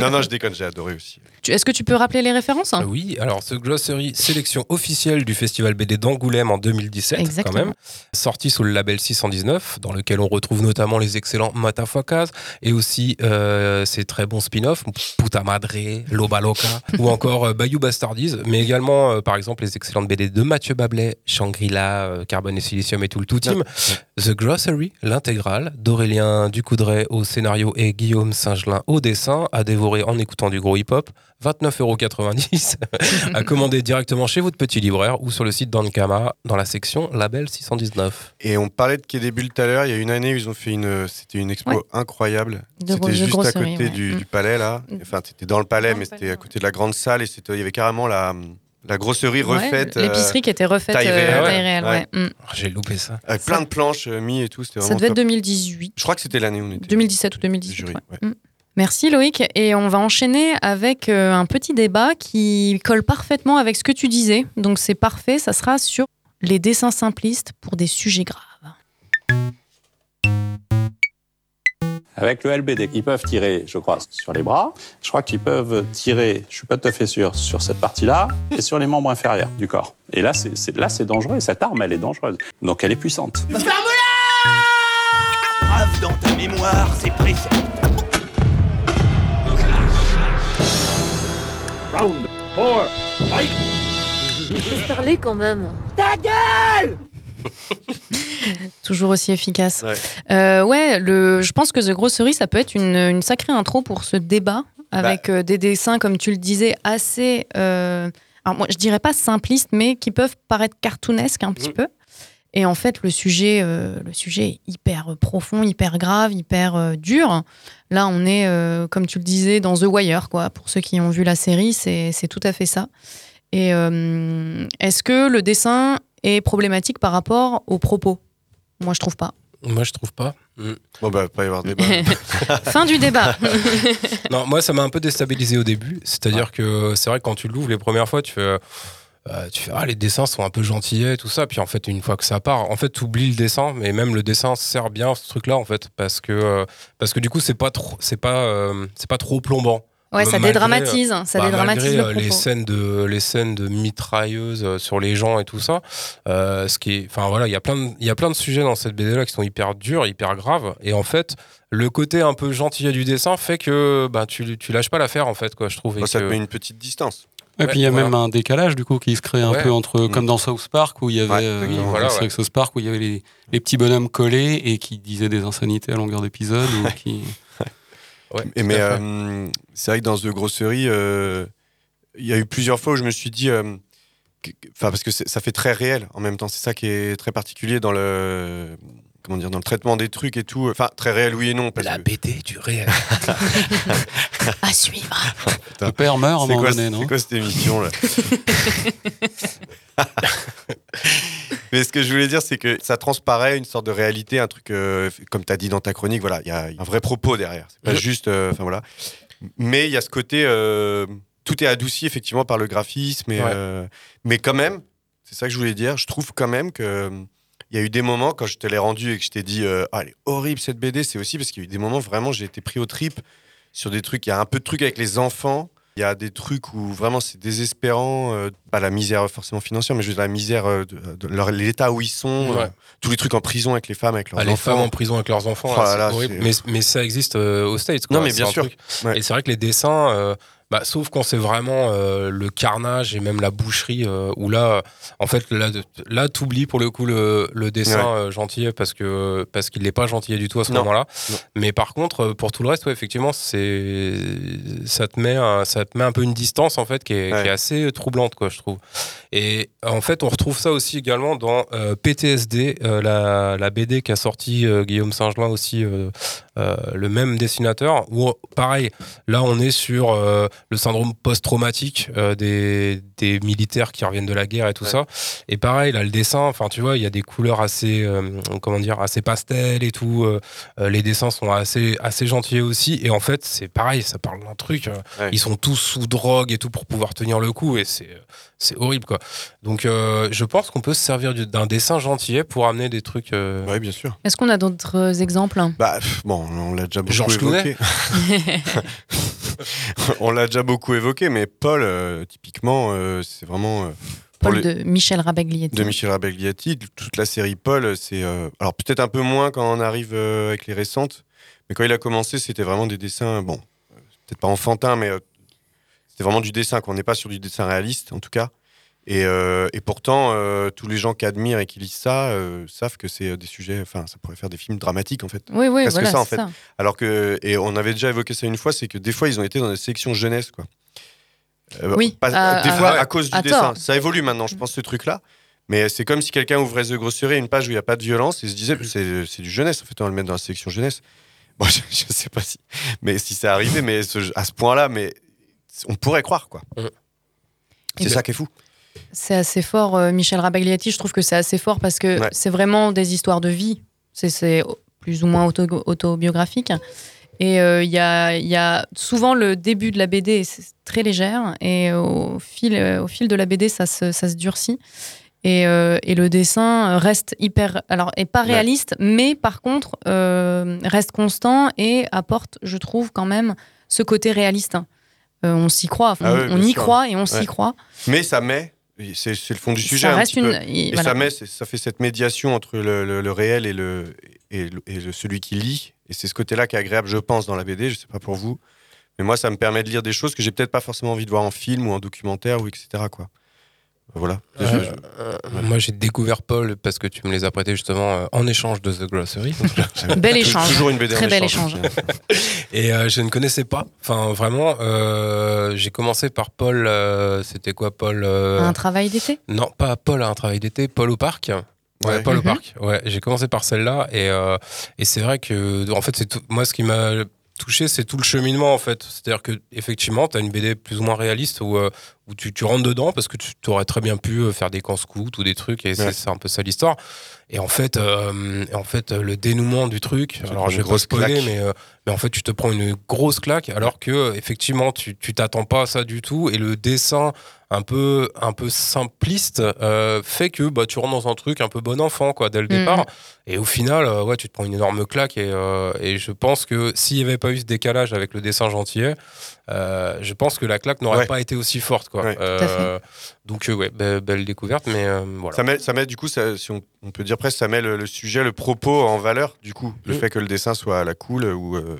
Non, non, je déconne, j'ai adoré aussi. Est-ce que tu peux rappeler les références Ah Oui, alors ce Glossary, sélection officielle du Festival BD d'Angoulême en 2017, Exactement. quand même, sorti sous le label 619, dans lequel on retrouve notamment les excellents Matafuakas et aussi euh, ces très bons spin-offs, Puta Madre, Loba Loca, ou encore euh, Bayou Bastardies, mais également, euh, par exemple, les excellentes BD de Mathieu Bablet, Shangri-La, euh, Carbone et Silicium et tout le tout team, The Grocery, l'intégrale, d'Aurélien Ducoudray au scénario et Guillaume Singelin au dessin, à dévorer en écoutant du gros hip-hop, 29,90€, à commander directement chez votre petit libraire ou sur le site d'Ankama dans la section Label 619. Et on parlait de Quai des Bulles tout à l'heure. Il y a une année où ils ont fait une. C'était une expo Ouais. incroyable. C'était juste à côté ouais. du, du palais, là. Mm. Enfin, t'étais dans le palais, Dans mais c'était à ouais. côté de la grande salle. Et c'était- il y avait carrément la, la grosserie Ouais, refaite. euh, L'épicerie qui était refaite taille euh, réelle, ouais. réelle, ouais. Mm. Oh, J'ai loupé ça. Avec plein de planches euh, mis et tout. C'était Ça devait être top. 2018. Je crois que c'était l'année où on était. 2017 ou 2018. Jury, ouais. ouais. Mm. Merci Loïc. Et on va enchaîner avec euh, un petit débat qui colle parfaitement avec ce que tu disais. Donc c'est parfait, ça sera sur les dessins simplistes pour des sujets graves. Avec le LBD, ils peuvent tirer, je crois, sur les bras. Je crois qu'ils peuvent tirer, je suis pas tout à fait sûr, sur cette partie-là et sur les membres inférieurs du corps. Et là, c'est c'est- là, c'est dangereux. Et cette arme, elle est dangereuse. Donc, elle est puissante. Grave dans ta mémoire, c'est. Round 4, fight Laisse parler quand même. Ta gueule Toujours aussi efficace. Ouais. Euh, ouais, le, je pense que The Grocery, ça peut être une, une sacrée intro pour ce débat avec Bah. euh, des dessins, comme tu le disais, assez. euh, alors moi, je dirais pas simplistes, mais qui peuvent paraître cartoonesques un petit Mm. peu. Et en fait, le sujet, euh, le sujet est hyper profond, hyper grave, hyper euh, dur. Là, on est, euh, comme tu le disais, dans The Wire, quoi. Pour ceux qui ont vu la série, c'est tout à fait ça. Et euh, est-ce que le dessin est problématique par rapport aux propos? Moi, je trouve pas. Moi, je trouve pas. Mm. Bon, bah, pas y avoir de débat. fin du débat. Non, moi, ça m'a un peu déstabilisé au début. C'est-à-dire que c'est vrai que quand tu l'ouvres les premières fois, tu fais. Euh, tu fais, ah, les dessins sont un peu gentillets, tout ça. Puis en fait, une fois que ça part, en fait, tu oublies le dessin, mais même le dessin sert bien ce truc-là, en fait, parce que, euh, parce que du coup, c'est pas trop, c'est pas, euh, c'est pas trop plombant. Ouais, ça Malgré, dédramatise. Ça bah, dédramatise malgré, le propos. les scènes de les scènes de mitrailleuses sur les gens et tout ça euh, ce qui est enfin voilà il y a plein de, il y a plein de sujets dans cette BD là qui sont hyper durs hyper graves et en fait le côté un peu gentillet du dessin fait que bah, tu, tu lâches pas l'affaire en fait quoi je trouve et Bah, ça te que- met une petite distance. Et puis il y a voilà. même un décalage du coup qui se crée un Ouais. peu entre, Mm. comme dans South Park où il y avait, Ouais, euh. Voilà, South Park où il y avait les, les petits bonhommes collés et qui disaient des insanités à longueur d'épisode qui. Et mais euh, c'est vrai que dans The Grocery, euh, il y a eu plusieurs fois où je me suis dit, euh, enfin parce que ça fait très réel en même temps. C'est ça qui est très particulier dans le comment dire dans le traitement des trucs et tout. Enfin très réel oui et non. Parce la que- BD du réel À suivre. Le père meurt à un C'est moment quoi, donné, c'est non quoi cette émission là Mais ce que je voulais dire, c'est que ça transparaît une sorte de réalité, un truc, euh, comme tu as dit dans ta chronique, voilà, il y a un vrai propos derrière. C'est pas juste. euh, Enfin voilà. Mais il y a ce côté. euh, tout est adouci effectivement par le graphisme. Et, Ouais. euh, mais quand même, c'est ça que je voulais dire, je trouve quand même que. Euh, Il y a eu des moments quand je te l'ai rendu et que je t'ai dit euh, ah, elle est horrible cette BD, c'est aussi parce qu'il y a eu des moments vraiment j'ai été pris au trip sur des trucs. Il y a un peu de trucs avec les enfants. Il y a des trucs où vraiment c'est désespérant, euh, pas la misère forcément financière, mais juste la misère euh, de, l'état où ils sont, Ouais. euh, tous les trucs en prison avec les femmes, avec leurs Ah, les enfants. femmes en prison avec leurs enfants, là, là horrible. Mais, mais ça existe euh, aux States. Quoi. Non, mais C'est bien sûr. truc- Ouais. Et c'est vrai que les dessins, euh, Bah, sauf quand c'est vraiment euh, le carnage et même la boucherie, euh, où là, en fait, là, là t'oublies pour le coup le, le dessin Ouais. euh, gentillet parce que parce qu'il n'est pas gentillet du tout à ce moment-là. Mais par contre, euh, pour tout le reste, ouais, effectivement, c'est ça te met un, ça te met un peu une distance en fait qui est, Ouais. qui est assez troublante, quoi, je trouve. Et en fait, on retrouve ça aussi également dans euh, PTSD, euh, la, la BD qu'a sorti euh, Guillaume Singelin aussi, euh, euh, le même dessinateur. Où pareil, là, on est sur euh, le syndrome post-traumatique euh, des, des militaires qui reviennent de la guerre et tout Ouais. ça. Et pareil, là, le dessin, enfin, tu vois, il y a des couleurs assez, euh, comment dire, assez pastel et tout. euh, euh, les dessins sont assez, assez gentils aussi. Et en fait, c'est pareil, ça parle d'un truc. euh, Ouais. Ils sont tous sous drogue et tout pour pouvoir tenir le coup. Et c'est, c'est horrible, quoi. Donc, euh, je pense qu'on peut se servir du- d'un dessin gentillet pour amener des trucs. euh, Oui, bien sûr. Est-ce qu'on a d'autres exemples? Bah, pff, bon, on l'a déjà beaucoup Georges évoqué. on l'a déjà beaucoup évoqué, mais Paul, euh, typiquement, euh, c'est vraiment. euh, Paul de Michel Rabagliati. de Michel Rabagliati, toute la série Paul, c'est euh, alors peut-être un peu moins quand on arrive euh, avec les récentes, mais quand il a commencé, c'était vraiment des dessins, bon, euh, peut-être pas enfantins, mais c'était vraiment du dessin. qu'on n'est pas sur du dessin réaliste, en tout cas. Et, euh, et pourtant, euh, tous les gens qui admirent et qui lisent ça euh, savent que c'est des sujets, enfin, ça pourrait faire des films dramatiques en fait. Oui, oui, Presque voilà, ça en c'est fait. ça. Alors que, et on avait déjà évoqué ça une fois, c'est que des fois ils ont été dans des sections jeunesse, quoi. Oui, pas- des fois à cause du à dessin. tort. Ça évolue maintenant, je pense, ce truc-là. Mais c'est comme si quelqu'un ouvrait The Grocery, une page où il n'y a pas de violence, et se disait, c'est c'est du jeunesse, en fait, on va le mettre dans la section jeunesse. Bon, je, je sais pas si, mais si c'est arrivé, mais ce- à ce point-là, mais on pourrait croire, quoi. C'est Et ça qui est fou. C'est assez fort, euh, Michel Rabagliati. Je trouve que c'est assez fort parce que Ouais. c'est vraiment des histoires de vie. C'est- C'est plus ou moins auto- autobiographique. Et euh, il y, a, il y a souvent le début de la BD, c'est très légère. Et au fil, euh, au fil de la BD, ça se, ça se durcit. Et, euh, et le dessin reste hyper. Alors, est pas Ouais. réaliste, mais par contre, euh, reste constant et apporte, je trouve, quand même, ce côté réaliste. Euh, on s'y croit. Enfin, Ah on, y sûr. croit et on s'y Ouais. croit. Mais ça met, c'est le fond du Ça sujet. un reste petit une- peu. et Et voilà. ça, met, ça fait cette médiation entre le, le- le réel et, le, et, le- et celui qui lit. Et c'est ce côté-là qui est agréable, je pense, dans la BD. Je sais pas pour vous. Mais moi, ça me permet de lire des choses que j'ai peut-être pas forcément envie de voir en film ou en documentaire ou etc. Quoi. Voilà. Euh, Je- je- euh, Moi, j'ai découvert Paul parce que tu me les as prêtés justement euh, en échange de The Grocery. Bel échange. Toujours une BD en Très bel échange. échange. Et euh, je ne connaissais pas. Enfin, vraiment, euh, j'ai commencé par Paul. euh, C'était quoi, Paul euh, Un travail d'été? Non, pas Paul à un travail d'été, Paul au parc. Ouais, Ouais. Paul au Mhm. parc. Ouais, j'ai commencé par celle-là et, euh, et c'est vrai que en fait c'est tout- moi ce qui m'a touché c'est tout le cheminement en fait. C'est-à-dire que effectivement tu as une BD plus ou moins réaliste où, euh, où tu, tu rentres dedans parce que tu aurais très bien pu euh, faire des camps scouts ou des trucs et c'est- Ouais. c'est un peu ça l'histoire. Et en fait, euh, et en fait le dénouement du truc, alors je vais pas grosse spoiler mais euh, mais en fait tu te prends une grosse claque alors que effectivement tu tu t'attends pas à ça du tout et le dessin un peu un peu simpliste euh, fait que bah tu rentres dans un truc un peu bon enfant quoi dès le Mhm. départ et au final euh, ouais tu te prends une énorme claque et, euh, et je pense que s'il y avait pas eu ce décalage avec le dessin gentillet euh, je pense que la claque n'aurait Ouais. pas été aussi forte quoi Ouais, à. Euh, donc euh, ouais be- belle découverte mais euh, voilà Ça met, ça met du coup, ça- si on, on peut dire presque, ça met le, le sujet, le propos en valeur, du coup. Le Mm. fait que le dessin soit à la cool ou euh,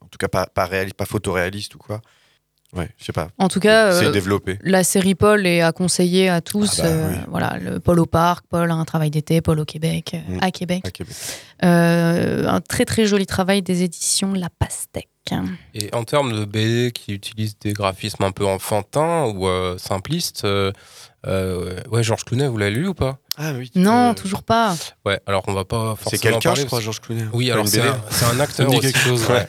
en tout cas pas, pas, réaliste, pas photoréaliste ou quoi. Ouais, je sais pas. En tout cas, C'est euh, développé. la série Paul est à conseiller à tous. Ah bah euh, oui. Voilà, le Paul au parc, Paul a un travail d'été, Paul au Québec, Mm. à Québec. à Québec. Euh, un très très joli travail des éditions La Pastèque. Et en termes de BD qui utilisent des graphismes un peu enfantins ou euh, simplistes, euh, euh, ouais, Georges Clooney, vous l'avez lu ou pas? Ah oui. Non, euh, toujours pas. Ouais, alors on va pas forcément C'est quelqu'un, parler je crois, Georges Clooney. Oui, alors c'est un, c'est un acteur Ça me dit aussi. quelque chose, ouais.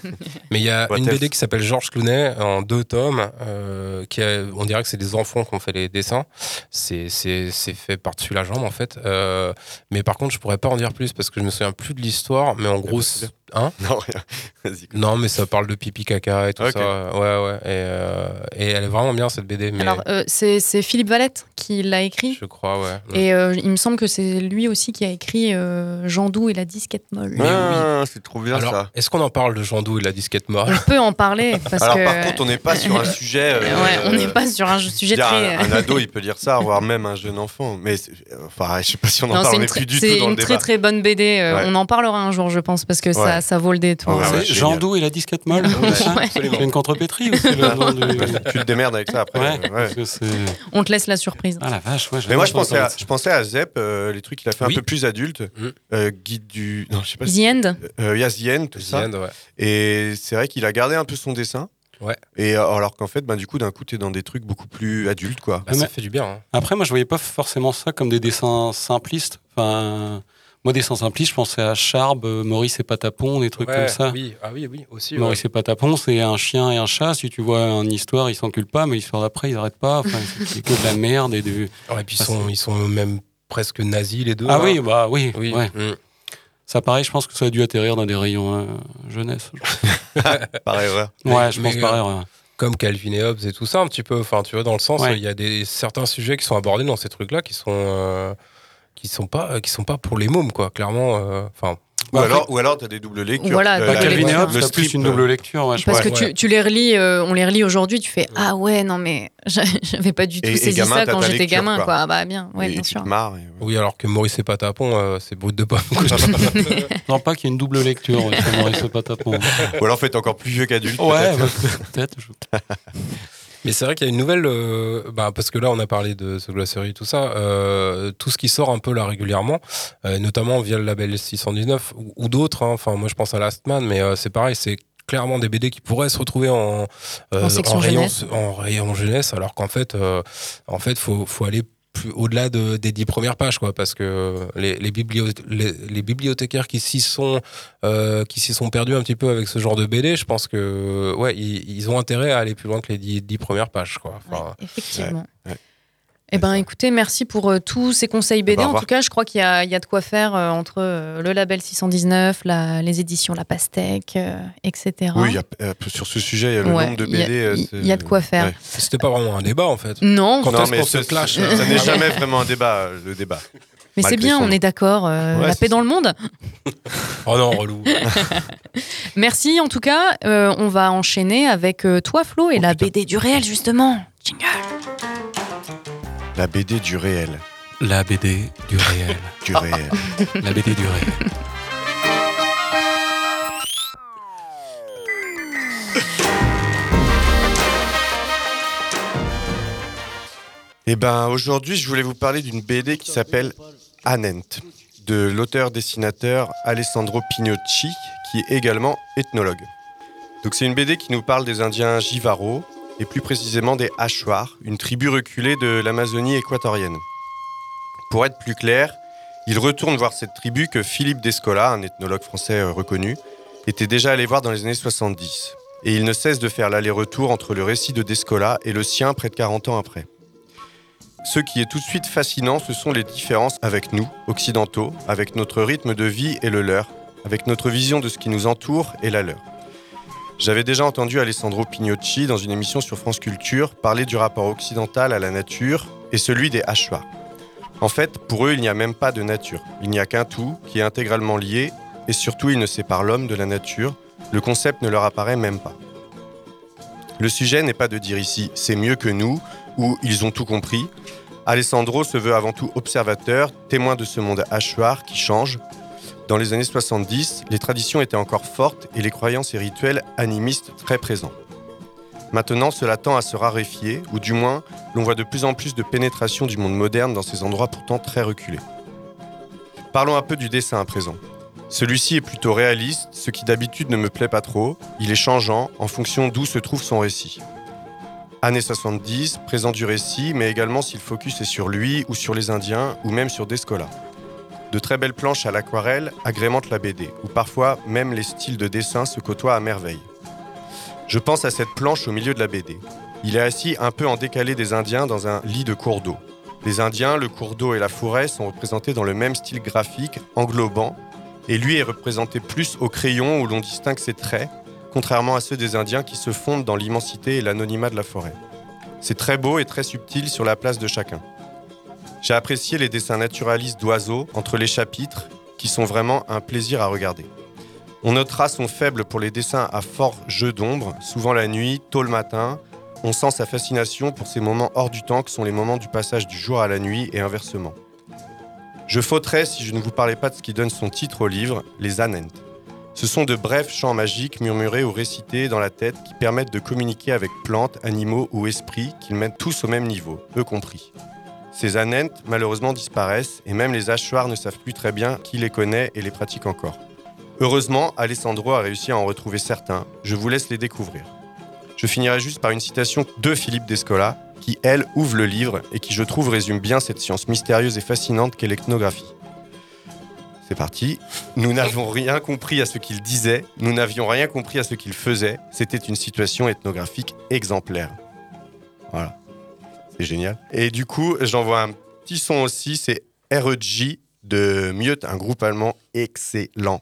Mais il y a What une else BD qui s'appelle Georges Clooney en deux tomes. euh, qui a- on dirait que c'est des enfants qui ont fait les dessins. C'est c'est- c'est fait par-dessus la jambe en fait. Euh, mais par contre, je pourrais pas en dire plus parce que je me souviens plus de l'histoire. Mais en gros, bah, hein Non, rien. Vas-y. non, mais ça parle de pipi caca et tout ça. Ouais, ouais. Et, euh, et elle est vraiment bien cette BD. Mais Alors, euh, c'est c'est Philippe Valette qui l'a écrit. je crois, ouais. Et euh, il il me semble que c'est lui aussi qui a écrit euh, Jean Doux et la disquette molle. Ah, c'est trop bien Alors, ça. est-ce qu'on en parle de Jean Doux et la disquette molle On peut en parler parce Alors que. par contre, on n'est pas sur un sujet. euh, Ouais, on n'est pas sur un sujet très. Un, un ado, il peut lire ça, voire même un jeune enfant. Mais c'est- enfin, je sais pas si on en Non, parle. c'est On n'est plus du c'est tout dans une le très débat. très bonne BD. euh, Ouais. On en parlera un jour, je pense, parce que ça, Ouais. ça vaut le détour. Ouais, ouais, C'est génial. Jean Doux et la disquette molle Ouais, c'est. C'est une contrepétrie ou c'est le nom du... Tu te démerdes avec ça après. C'est... On te laisse la surprise. Ah la vache, ouais. Mais moi, je pensais, à. Euh, les trucs qu'il a fait Oui. un peu plus adulte. Mm. Euh, guide du. Non, je sais pas si. The End Euh, the End, tout ça. Ziad, ouais. Et c'est vrai qu'il a gardé un peu son dessin. Ouais. Et alors qu'en fait, bah, du coup, d'un coup, t'es dans des trucs beaucoup plus adultes, quoi. Bah, ça Mais- fait du bien. hein. Après, moi, je voyais pas forcément ça comme des dessins simplistes. Enfin, moi, dessins simplistes, je pensais à Charb, Maurice et Patapon, des trucs Ouais, comme ça. Oui, ah oui, oui, aussi. ouais. Maurice et Patapon, c'est un chien et un chat. Si tu vois une histoire, ils s'enculent pas, mais l'histoire d'après, ils arrêtent pas. Enfin, c'est que de la merde et. Ouais, et puis ils sont, ils sont même presque nazis les deux. Ah hein. oui, bah oui. Oui. ouais. Mm. Ça, pareil, je pense que ça a dû atterrir dans des rayons euh, jeunesse. Par erreur. Ouais, je Mais, pense par euh, erreur. Comme Calvin et Hobbes et tout ça, un petit peu. Enfin, tu vois, dans le sens, Ouais. il y a des certains sujets qui sont abordés dans ces trucs-là qui sont euh, qui sont pas qui sont pas pour les mômes, quoi. Clairement. euh, Enfin. Ou Bah, alors, ou alors t'as des doubles lectures. Voilà, Calvin et. Hobbes, le c'est plus une euh, double lecture. Ouais, je Parce que tu, tu les relis, euh, on les relit aujourd'hui, tu fais Ah ouais, non mais j'a- j'avais pas du tout Et- et saisi gamin, ça quand ta j'étais gamin, quoi. quoi. Ah bah bien, ouais, et bien tu sûr. te marres. et- Oui, alors que Maurice et Patapon, euh, c'est brut de pomme. Non, pas qu'il y ait une double lecture Maurice et Patapon. Ou alors, fait encore plus vieux qu'adulte. Ouais, peut-être. Mais c'est vrai qu'il y a une nouvelle, euh, bah, parce que là on a parlé de ce glacerie, tout ça, euh, tout ce qui sort un peu là régulièrement, euh, notamment via le label 619 ou, ou d'autres. hein. Enfin, moi je pense à Last Man, mais euh, c'est pareil, c'est clairement des BD qui pourraient se retrouver en, euh, En section rayon, jeunesse. en rayon jeunesse, alors qu'en fait, euh, en fait, faut, faut aller au-delà de- des dix premières pages, quoi, parce que les, les, les, bibliothécaires qui s'y sont, euh, sont perdus un petit peu avec ce genre de BD, je pense que, ouais, ils, ont intérêt à aller plus loin que les dix, dix premières pages, quoi. Effectivement. Eh ben, écoutez, merci pour euh, tous ces conseils BD. Bah, au en tout cas, je crois qu'il y, a il y a de quoi faire euh, entre euh, le label 619, la- les éditions La Pastèque, euh, etc. Oui, il y a- euh, sur ce sujet, il y a le Ouais, nombre de BD. euh, il y a de quoi faire. Ouais. C'était pas vraiment un débat en fait. Non, Quand Non, mais se ce- clash ça euh, n'est jamais vraiment un débat, euh, le débat. mais c'est bien, son on est d'accord. euh, Ouais, la paix dans le monde. Oh non, relou. Merci en tout cas. Euh, on va enchaîner avec euh, toi, Flo, et Oh, la putain. BD du réel, justement. Jingle. La BD du réel. La BD du réel. Du réel. La BD du réel. Eh ben, aujourd'hui, je voulais vous parler d'une BD qui s'appelle Anent, de l'auteur-dessinateur Alessandro Pignocci, qui est également ethnologue. Donc, c'est une BD qui nous parle des Indiens Jivaro, et plus précisément des Achuar, une tribu reculée de l'Amazonie équatorienne. Pour être plus clair, il retourne voir cette tribu que Philippe Descola, un ethnologue français euh, reconnu, était déjà allé voir dans les années 70. Et il ne cesse de faire l'aller-retour entre le récit de Descola et le sien près de 40 ans après. Ce qui est tout de suite fascinant, ce sont les différences avec nous, occidentaux, avec notre rythme de vie et le leur, avec notre vision de ce qui nous entoure et la leur. J'avais déjà entendu Alessandro Pignocci dans une émission sur France Culture parler du rapport occidental à la nature et celui des Hachois. En fait, pour eux, il n'y a même pas de nature. Il n'y a qu'un tout qui est intégralement lié et surtout, il ne sépare l'homme de la nature. Le concept ne leur apparaît même pas. Le sujet n'est pas de dire ici c'est mieux que nous ou ils ont tout compris. Alessandro se veut avant tout observateur, témoin de ce monde hachoir qui change. Dans les années 70, les traditions étaient encore fortes et les croyances et rituels animistes très présents. Maintenant, cela tend à se raréfier, ou du moins, l'on voit de plus en plus de pénétration du monde moderne dans ces endroits pourtant très reculés. Parlons un peu du dessin à présent. Celui-ci est plutôt réaliste, ce qui d'habitude ne me plaît pas trop. Il est changeant en fonction d'où se trouve son récit. Années 70, présent du récit, mais également si le focus est sur lui ou sur les Indiens ou même sur Descola. De très belles planches à l'aquarelle agrémentent la BD, où parfois même les styles de dessin se côtoient à merveille. Je pense à cette planche au milieu de la BD. Il est assis un peu en décalé des Indiens dans un lit de cours d'eau. Les Indiens, le cours d'eau et la forêt sont représentés dans le même style graphique, englobant, et lui est représenté plus au crayon où l'on distingue ses traits, contrairement à ceux des Indiens qui se fondent dans l'immensité et l'anonymat de la forêt. C'est très beau et très subtil sur la place de chacun. J'ai apprécié les dessins naturalistes d'oiseaux entre les chapitres, qui sont vraiment un plaisir à regarder. On notera son faible pour les dessins à fort jeu d'ombre, souvent la nuit, tôt le matin. On sent sa fascination pour ces moments hors du temps que sont les moments du passage du jour à la nuit et inversement. Je fauterais si je ne vous parlais pas de ce qui donne son titre au livre, les Anent. Ce sont de brefs chants magiques murmurés ou récités dans la tête qui permettent de communiquer avec plantes, animaux ou esprits qu'ils mettent tous au même niveau, eux compris. Ces Anent, malheureusement, disparaissent et même les hachoirs ne savent plus très bien qui les connaît et les pratique encore. Heureusement, Alessandro a réussi à en retrouver certains. Je vous laisse les découvrir. Je finirai juste par une citation de Philippe Descola, qui, elle, ouvre le livre et qui, je trouve, résume bien cette science mystérieuse et fascinante qu'est l'ethnographie. C'est parti. Nous n'avons rien compris à ce qu'il disait, nous n'avions rien compris à ce qu'il faisait. C'était une situation ethnographique exemplaire. Voilà. Génial. Et du coup, j'envoie un petit son aussi, c'est REJ de Mute, un groupe allemand excellent.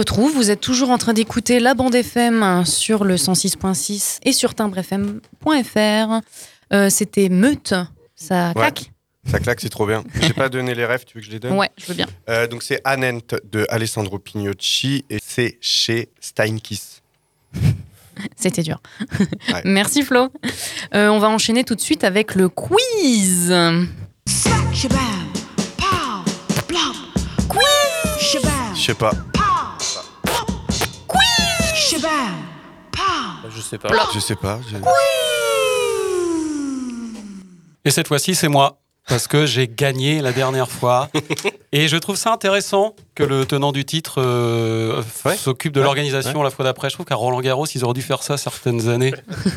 Retrouve, vous êtes toujours en train d'écouter la bande FM sur le 106.6 et sur timbrefm.fr. Euh, C'était Meute, ça Ouais. claque Ça claque, c'est trop bien. J'ai pas donné les rêves, tu veux que je les donne Ouais, je veux bien. Euh, donc c'est Anent de Alessandro Pignocci et c'est chez Steinkiss. C'était dur. Ouais. Merci Flo. Euh, on va enchaîner tout de suite avec le quiz. Je sais pas. Je sais pas. Je sais pas. je- Et cette fois-ci, c'est moi. Parce que j'ai gagné la dernière fois. Et je trouve ça intéressant que le tenant du titre euh, s'occupe de Ouais. l'organisation Ouais. la fois d'après. Je trouve qu'à Roland Garros, ils auraient dû faire ça certaines années.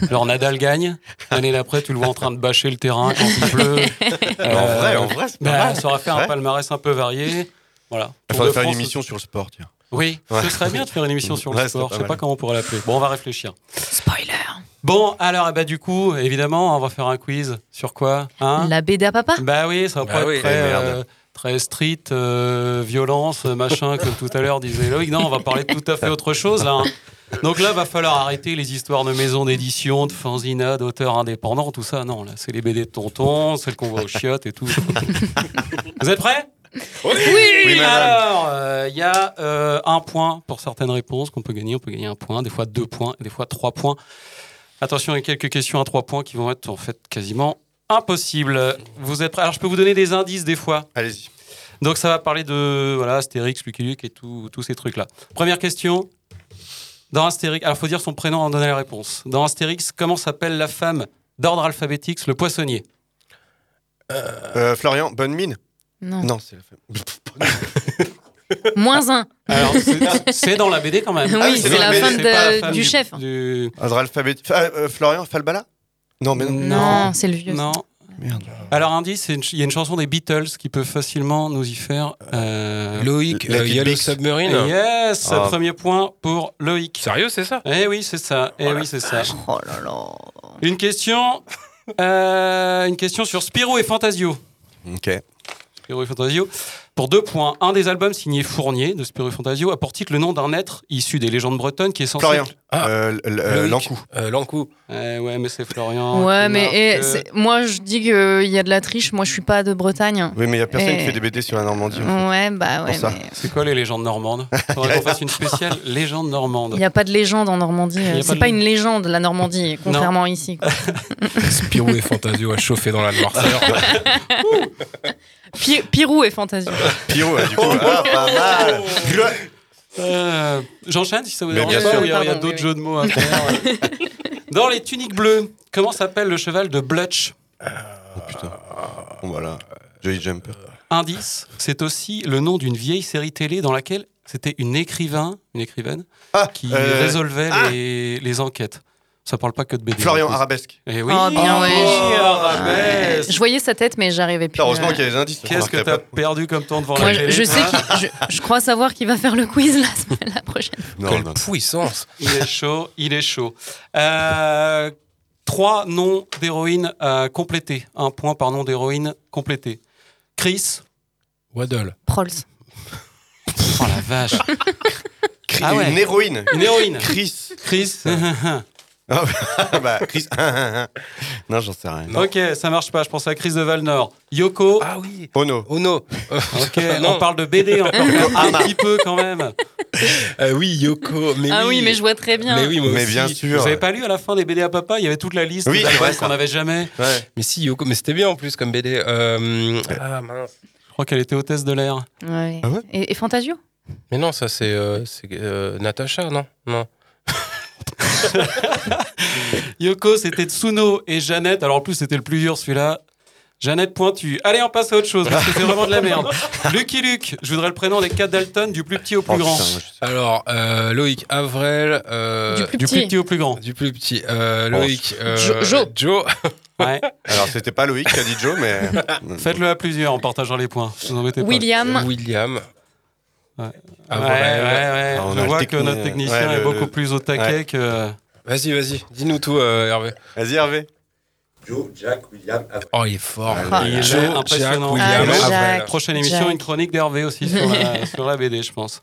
Alors Nadal gagne. L'année d'après, tu le vois en train de bâcher le terrain quand il pleut. En vrai, en vrai, c'est pas bah, mal. Ça aurait fait un Ouais. palmarès un peu varié. Voilà. Il Tour faudrait de faire une France émission sur le sport, tiens. Oui, Ouais. ce serait bien de faire une émission sur le Ouais, sport. Je sais mal. pas comment on pourrait l'appeler. Bon, on va réfléchir. Spoiler. Bon, alors, ben, du coup, évidemment, on va faire un quiz sur quoi hein? La BD à papa? Bah oui, ça va Bah pas oui. être très, Eh, euh, très street, euh, violence, machin, comme tout à l'heure disait Loïc. Non, on va parler de tout à fait autre chose là. hein. Donc là, va falloir arrêter les histoires de maisons d'édition, de fanzina, d'auteurs indépendants, tout ça. Non, là, c'est les BD de tonton, celles qu'on voit aux chiottes et tout. Vous êtes prêts? Oui. Alors, euh, il y a euh, un point pour certaines réponses qu'on peut gagner. On peut gagner un point, des fois deux points, des fois trois points. Attention, il y a quelques questions à trois points qui vont être en fait quasiment impossibles. Vous êtes prêts? Alors, je peux vous donner des indices des fois. Allez-y. Donc, ça va parler de voilà, Astérix, Lucky Luke et tous ces trucs-là. Première question. Dans Astérix, alors faut dire son prénom en donner la réponse. Dans Astérix, comment s'appelle la femme d'ordre alphabétique, le poissonnier? Euh, Florian, bonne mine Non. Non, c'est la femme. Moins un. Alors, c'est- dans la BD quand même. Oui, Ah c'est la la de- femme du, chef. du-. Ah, euh, Florian, Falbala Non, mais non. Non, c'est le vieux. Non. Merde. Alors, indice, ch- il y a une chanson des Beatles qui peut facilement nous y faire. euh, Loïc, euh, Yellow. Submarine. Yes, Ah. premier point pour Loïc. Sérieux, c'est ça? Eh oui, c'est ça. Eh oui, c'est ça. Oh là là. Une question, euh, une question sur Spirou et Fantasio. Ok. Spirou et Fantasio. Pour deux points, un des albums signés Fournier de Spirou et Fantasio a pour titre le nom d'un être issu des légendes bretonnes qui est censé. Florian. Ah. Euh, l- euh, Loïc. L'Ancou. Euh, L'Ancou. Eh ouais, mais c'est Florian. Ouais, mais marque, eh, moi je dis qu'il y a de la triche. Moi je suis pas de Bretagne. Oui, mais il n'y a personne Et- qui fait des BD sur la Normandie. en fait. Ouais, bah ouais. Mais C'est quoi les légendes normandes Faudrait qu'on fasse une spéciale légende normande. Il n'y a pas de légende en Normandie. Y a pas C'est de pas une légende la Normandie, contrairement ici. Spirou et Fantasio à chauffer dans la noirceur. Pi- Pirou et Fantasio. Ouais, du coup. Ah, pas mal. Euh, J'enchaîne si ça vous Mais dérange bien pas, sûr. ou Il y a, d'autres oui, jeux de mots à faire. Dans les tuniques bleues, comment s'appelle le cheval de Blutch? Oh putain. Bon, voilà. Joy Jumper. Indice, c'est aussi le nom d'une vieille série télé dans laquelle c'était une écrivain, une écrivaine, Ah, qui euh, résolvait ah. les, les enquêtes. Ça parle pas que de BD. Florian. Arabesque. Eh oui, Oh, bien, ouais. Arabesque. Je voyais sa tête, mais j'arrivais plus. Heureusement qu'il y a les indices. Qu'est-ce que t'as perdu comme temps devant la je, télé je sais hein qu'il- je, je crois savoir qui va faire le quiz la, semaine- la prochaine. Non, Quelle non. puissance Il est chaud, il est chaud. Euh, trois noms d'héroïnes à compléter. Un point par nom d'héroïne complété. Chris. Waddle. Prols. Oh la vache. Ah ouais. Une héroïne. Une héroïne. Chris. Chris. Ah, bah, Chris. non, j'en sais rien. ok, ça marche pas. Je pense à Chris de Valnor. Yoko. Ah oui Ono. Ono. Ok, non. on parle de BD encore. un petit peu quand même. Euh, oui, Yoko. Mais Ah oui, mais je vois très bien. Mais oui, moi Mais aussi. bien Vous sûr. avez pas lu à la fin des BD à papa Il y avait toute la liste Oui, ça. qu'on n'avait jamais. Ouais. Mais si, Yoko. Mais c'était bien en plus comme BD. Euh, Ah mince. Je crois qu'elle était hôtesse de l'air. Ouais. Ah ouais et, et Fantasio? Mais non, ça c'est euh, c'est, euh, Natacha, non? Non. Yoko, c'était Tsuno et Jeannette. Alors en plus, c'était le plus dur celui-là. Jeannette Pointu. Allez, on passe à autre chose parce que c'est vraiment de la merde. Lucky Luke. Je voudrais le prénom des quatre Dalton du plus petit au plus Oh, grand. putain. Alors, euh, Loïc Avrel. euh, Du plus Du petit. plus petit au plus grand. du plus petit. Euh, Loïc. euh, Jo- Jo. Joe. Ouais. Alors, c'était pas Loïc qui a dit Joe, mais. Faites-le à plusieurs en partageant les points. Vous embêtez pas. William. William. Ouais. Avrel. Ouais, ouais, ouais. Ah, on Je a le vois que notre technicien ouais, est beaucoup le- plus au taquet Ouais. que. Vas-y, vas-y. Dis-nous tout, euh, Hervé. Vas-y, Hervé. Joe, Jack, William, Avril. Oh, il est fort. Ah, Il est Joe, impressionnant. Jack, Ah, William, Jack. Avrel. Prochaine émission, Jack. une chronique d'Hervé aussi sur la, sur la BD, je pense.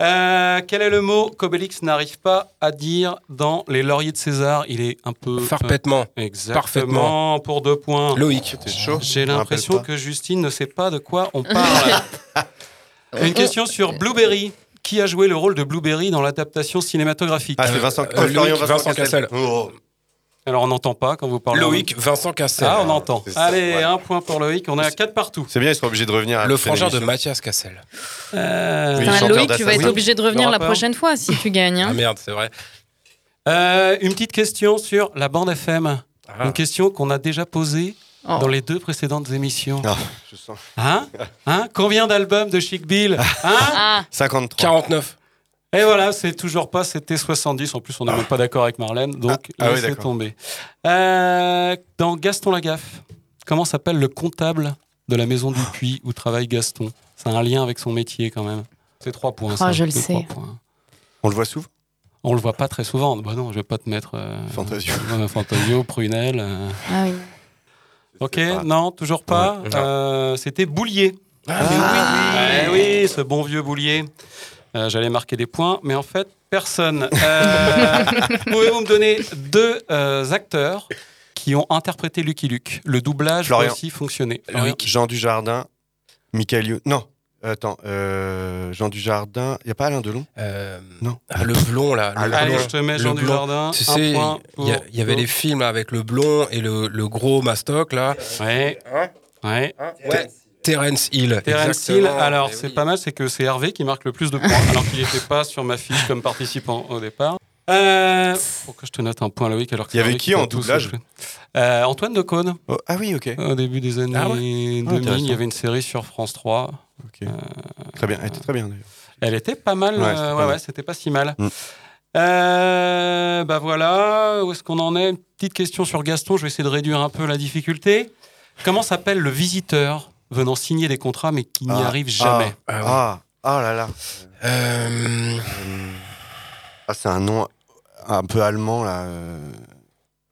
Euh, quel est le mot qu'Obélix n'arrive pas à dire dans Les Lauriers de César? Il est un peu. Parfaitement. euh, exactement. Parfaitement. Pour deux points. Loïc. C'est chaud. J'ai l'impression que Justine ne sait pas de quoi on parle. Une question sur Blueberry. Qui a joué le rôle de Blueberry dans l'adaptation cinématographique Ah, c'est Vincent. Euh, Florian Loïc, Vincent, Vincent Cassel. Cassel. Oh. Alors on n'entend pas quand vous parlez. Loïc, Vincent Cassel. Ah, on entend. Ça, Allez, ouais. un point pour Loïc. On est à 4 partout. C'est bien, il sera obligé de revenir à Le frangin de. Mathias Cassel. Euh, Oui, Loïc, tu vas être obligé de revenir la prochaine fois si tu gagnes. hein. Ah merde, c'est vrai. euh, une petite question sur la bande FM. Ah. Une question qu'on a déjà posée Oh. dans les deux précédentes émissions. Ah, je sens. Hein Hein Combien d'albums de Chic Bill Hein Ah, 53. 49. Et voilà, c'est toujours pas, c'était 70. En plus, on n'est même pas d'accord avec Marlène, donc Ah, ah oui, laissez tomber. Euh, dans Gaston Lagaffe, comment s'appelle le comptable de la maison du puits où travaille Gaston? C'est un lien avec son métier quand même. C'est trois points. ça. Ah, je le sais. trois points. On le voit souvent? On le voit pas très souvent. Bah non, je vais pas te mettre. euh, Fantasio. euh, Fantasio, Prunel. euh. Ah oui. Ok, non, toujours pas. Ouais. Euh, C'était Boulier. Ah, Eh oui, ce bon vieux Boulier. Euh, J'allais marquer des points, mais en fait, personne. Euh, Pouvez-vous me donner deux euh, acteurs qui ont interprété Lucky Luke? Le doublage a aussi fonctionné. Jean Dujardin, Michael You. Non, attends, euh, Jean Dujardin. Il n'y a pas Alain Delon? Euh, Non. ah, le blond là. le Allez, blond. je te mets Jean. Dujardin. Tu sais, il y, avait les films là, avec le blond et le, le gros mastoc là. Ouais. Ouais. Ouais. Terence Hill. Terence Hill, alors Eh c'est oui. pas mal, c'est que c'est Hervé qui marque le plus de points, alors qu'il n'était pas sur ma fiche comme participant au départ. Euh, pourquoi je te note un point Loïc alors Il y avait Hervé qui en doublage Euh, Antoine de Caunes. Oh, Ah oui, ok. Au début des années Ah ouais 2000, Ah, intéressant. il y avait une série sur France 3. Ok. Très bien, elle était très bien d'ailleurs. Elle était pas mal, Ouais, euh, c'était pas ouais, ouais, c'était pas si mal. Mm. Euh, bah voilà, où est-ce qu'on en est? Une petite question sur Gaston, je vais essayer de réduire un peu la difficulté. Comment s'appelle le visiteur venant signer des contrats mais qui n'y Ah, arrive jamais? Ah, ah, ah là là. Euh, Ah, c'est un nom un peu allemand là.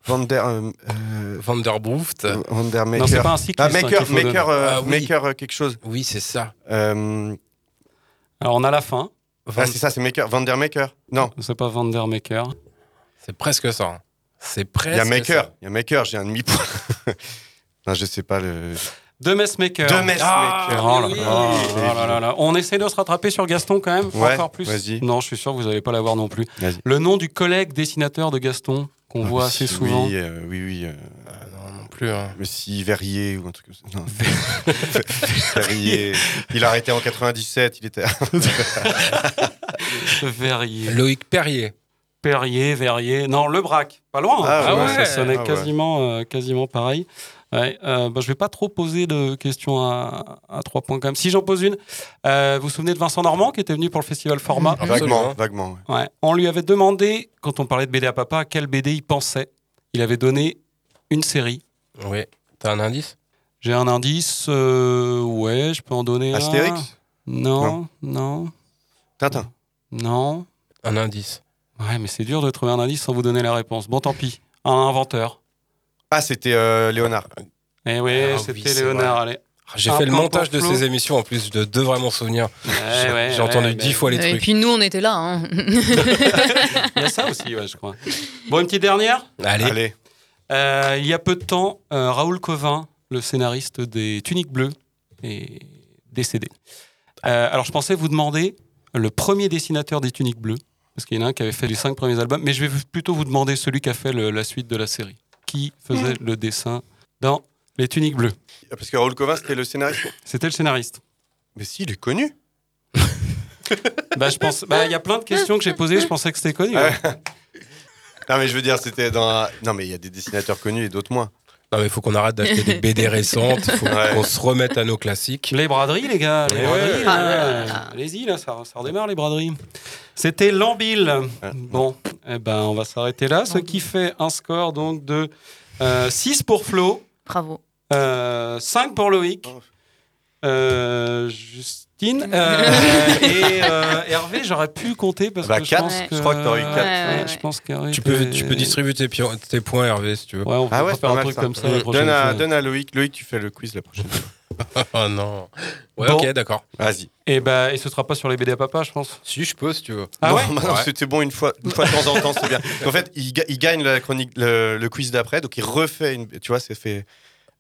Euh, Van der. euh, euh, Van der Booft. Van der Maker. Non, c'est pas un cycliste, Ah, hein, Maker, faut Maker, euh, Ah, oui. Maker euh, quelque chose. Oui, c'est ça. Euh, Alors on a la fin. ah, c'est ça, c'est Maker. Van der Maker. Non, C'est pas Vandermaker. C'est presque ça. hein. C'est presque il y a Maker. Il y a Maker, j'ai un demi-point. non, je sais pas le. De Messmaker. De Messmaker. Ah, Oh là oui, oh là là là. On essaie de se rattraper sur Gaston quand même, Ouais, encore plus. vas-y. Non, je suis sûr que vous n'allez pas l'avoir non plus. Vas-y. Le nom du collègue dessinateur de Gaston qu'on voit assez souvent. Oui, euh, oui, oui. euh, Ah, non, non plus. hein. mais si Verrier ou un truc comme ça. Non. Verrier. Il a arrêté en 97, il était. Verrier. Loïc Perrier. Perrier, Verrier. Non, Le Brac. Pas loin. Ah Tu vois, ouais. Ça sonnait Ah ouais. quasiment, euh, quasiment pareil. Ouais, euh, bah, je vais pas trop poser de questions à, à trois points quand même. Si j'en pose une, euh, vous vous souvenez de Vincent Normand qui était venu pour le festival Format? Vaguement, Absolument. vaguement. ouais. Ouais. On lui avait demandé, quand on parlait de BD à papa, à quel BD il pensait. Il avait donné une série. Oui. T'as un indice? J'ai un indice, euh, ouais, je peux en donner un. Astérix? Non, non, Tintin? non. Un indice. Ouais, mais c'est dur de trouver un indice sans vous donner la réponse. Bon, tant pis. Un inventeur. Ah, c'était euh, Léonard. Eh oui, Ah c'était Léonard. vrai. Allez. J'ai Un fait le montage de Flo. ces émissions en plus, je devrais m'en souvenir. Ouais, J'ai ouais, j'ai entendu dix fois les Et trucs. puis nous, on était là. hein. Il y a ça aussi, ouais, je crois. Bon, une petite dernière? Allez. Allez. Euh, il y a peu de temps, euh, Raoul Covin, le scénariste des Tuniques Bleues, est décédé. Euh, alors, je pensais vous demander le premier dessinateur des Tuniques Bleues, parce qu'il y en a un qui avait fait les cinq premiers albums, mais je vais plutôt vous demander celui qui a fait le- la suite de la série. Qui faisait le dessin dans les Tuniques Bleues Parce que Raoul Covin, c'était le scénariste. C'était le scénariste. Mais si, il est connu. Bah, je pense. bah, il y a plein de questions que j'ai posées. Je pensais que c'était connu. Ah ouais. ouais. Non, mais je veux dire, c'était dans. Non, mais il y a des dessinateurs connus et d'autres moins. Non, mais il faut qu'on arrête d'acheter des BD récentes. Il faut Ouais. qu'on se remette à nos classiques. Les braderies, les gars. Les Ouais. braderies, Ah là. Allez-y, là, ça, ça redémarre, les braderies. C'était Lambil. Bon, eh ben, on va s'arrêter là. Ce qui fait un score donc de 6 pour Flo, Bravo. euh, 5 pour Loïc, Oh. Euh, Justine euh, et euh, Hervé. J'aurais pu compter parce Bah, que je quatre. pense Ouais. que. Je crois que t'aurais eu ouais, quatre. Ouais, ouais, je ouais. pense qu'Hervé Tu peux, tu peux distribuer tes, points, Hervé, si tu veux. Ouais, on peut Ah ouais, c'est faire pas un mal truc ça. comme ça la Donne à, donne à Loïc. Loïc, tu fais le quiz la prochaine fois. Oh non. Ouais, Bon. ok, d'accord. Vas-y. Et, bah, et ce sera pas sur les BD à papa, je pense. Si, je peux, si tu veux. Ah non, ouais bah c'était bon une fois, une fois de temps en temps, c'est bien. En fait, il, ga- il gagne la chronique, le, le quiz d'après, donc il refait une. Tu vois, c'est fait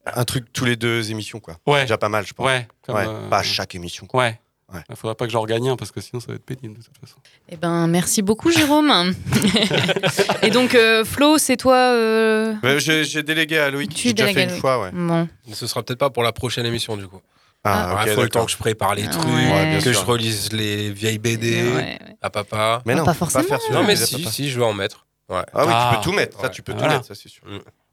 un truc tous les deux émissions, quoi. Ouais. Déjà pas mal, je pense. Ouais. comme, Ouais, euh, Pas à chaque émission. Quoi. Ouais. Ouais. Il faudrait pas que j'en regagne un parce que sinon ça va être pénible de toute façon. Eh ben, merci beaucoup, Jérôme. Et donc, euh, Flo, c'est toi. euh, Ouais, J'ai délégué à Loïc. Tu déjà fait une fois, ouais. Bon. Mais ce sera peut-être pas pour la prochaine émission, du coup. Ah, Il ok, faut le temps que je prépare les Ouais. trucs, Ouais, que sûr. je relise les vieilles BD Ouais, ouais. à papa. Mais Ah, non, pas forcément. faire Non, mais si, si, je vais en mettre. Ouais. Ah oui, Ah. tu peux tout mettre. Ça, tu peux tout Voilà. mettre, ça, c'est sûr.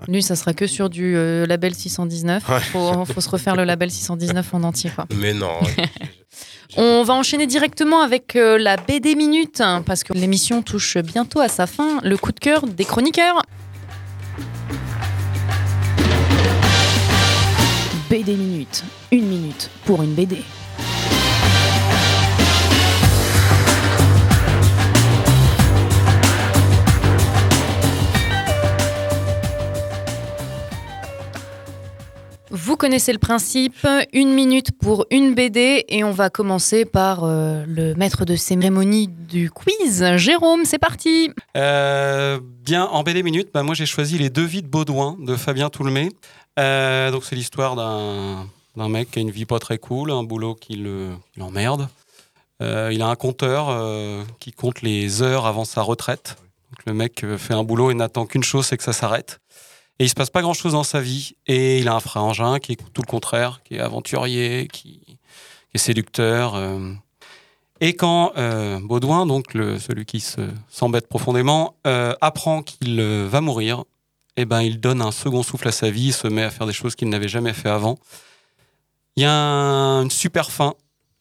Lui, ça sera que sur du euh, label 619. Ouais. Faut, faut se refaire le label 619 en entier, quoi. Mais non. On va enchaîner directement avec euh, la BD Minute, hein, parce que l'émission touche bientôt à sa fin. Le coup de cœur des chroniqueurs. BD Minute. Une minute pour une BD. Vous connaissez le principe, une minute pour une BD et on va commencer par euh, le maître de cérémonie du quiz, Jérôme, c'est parti Euh, bien, en BD minute, bah, moi j'ai choisi Les Deux vies de Baudouin de Fabien Toulmé. Euh, donc c'est l'histoire d'un mec qui a une vie pas très cool, un boulot qui le- qui l'emmerde. Il a un compteur qui compte les heures avant sa retraite. Donc le mec fait un boulot et n'attend qu'une chose, c'est que ça s'arrête. Et il se passe pas grand chose dans sa vie. Et il a un frangin qui est tout le contraire, qui est aventurier, qui, est séducteur. euh. Et quand euh, Baudouin, donc celui qui se- s'embête profondément, euh, apprend qu'il va mourir, eh ben, il donne un second souffle à sa vie, il se met à faire des choses qu'il n'avait jamais fait avant. Il y a un- une super fin.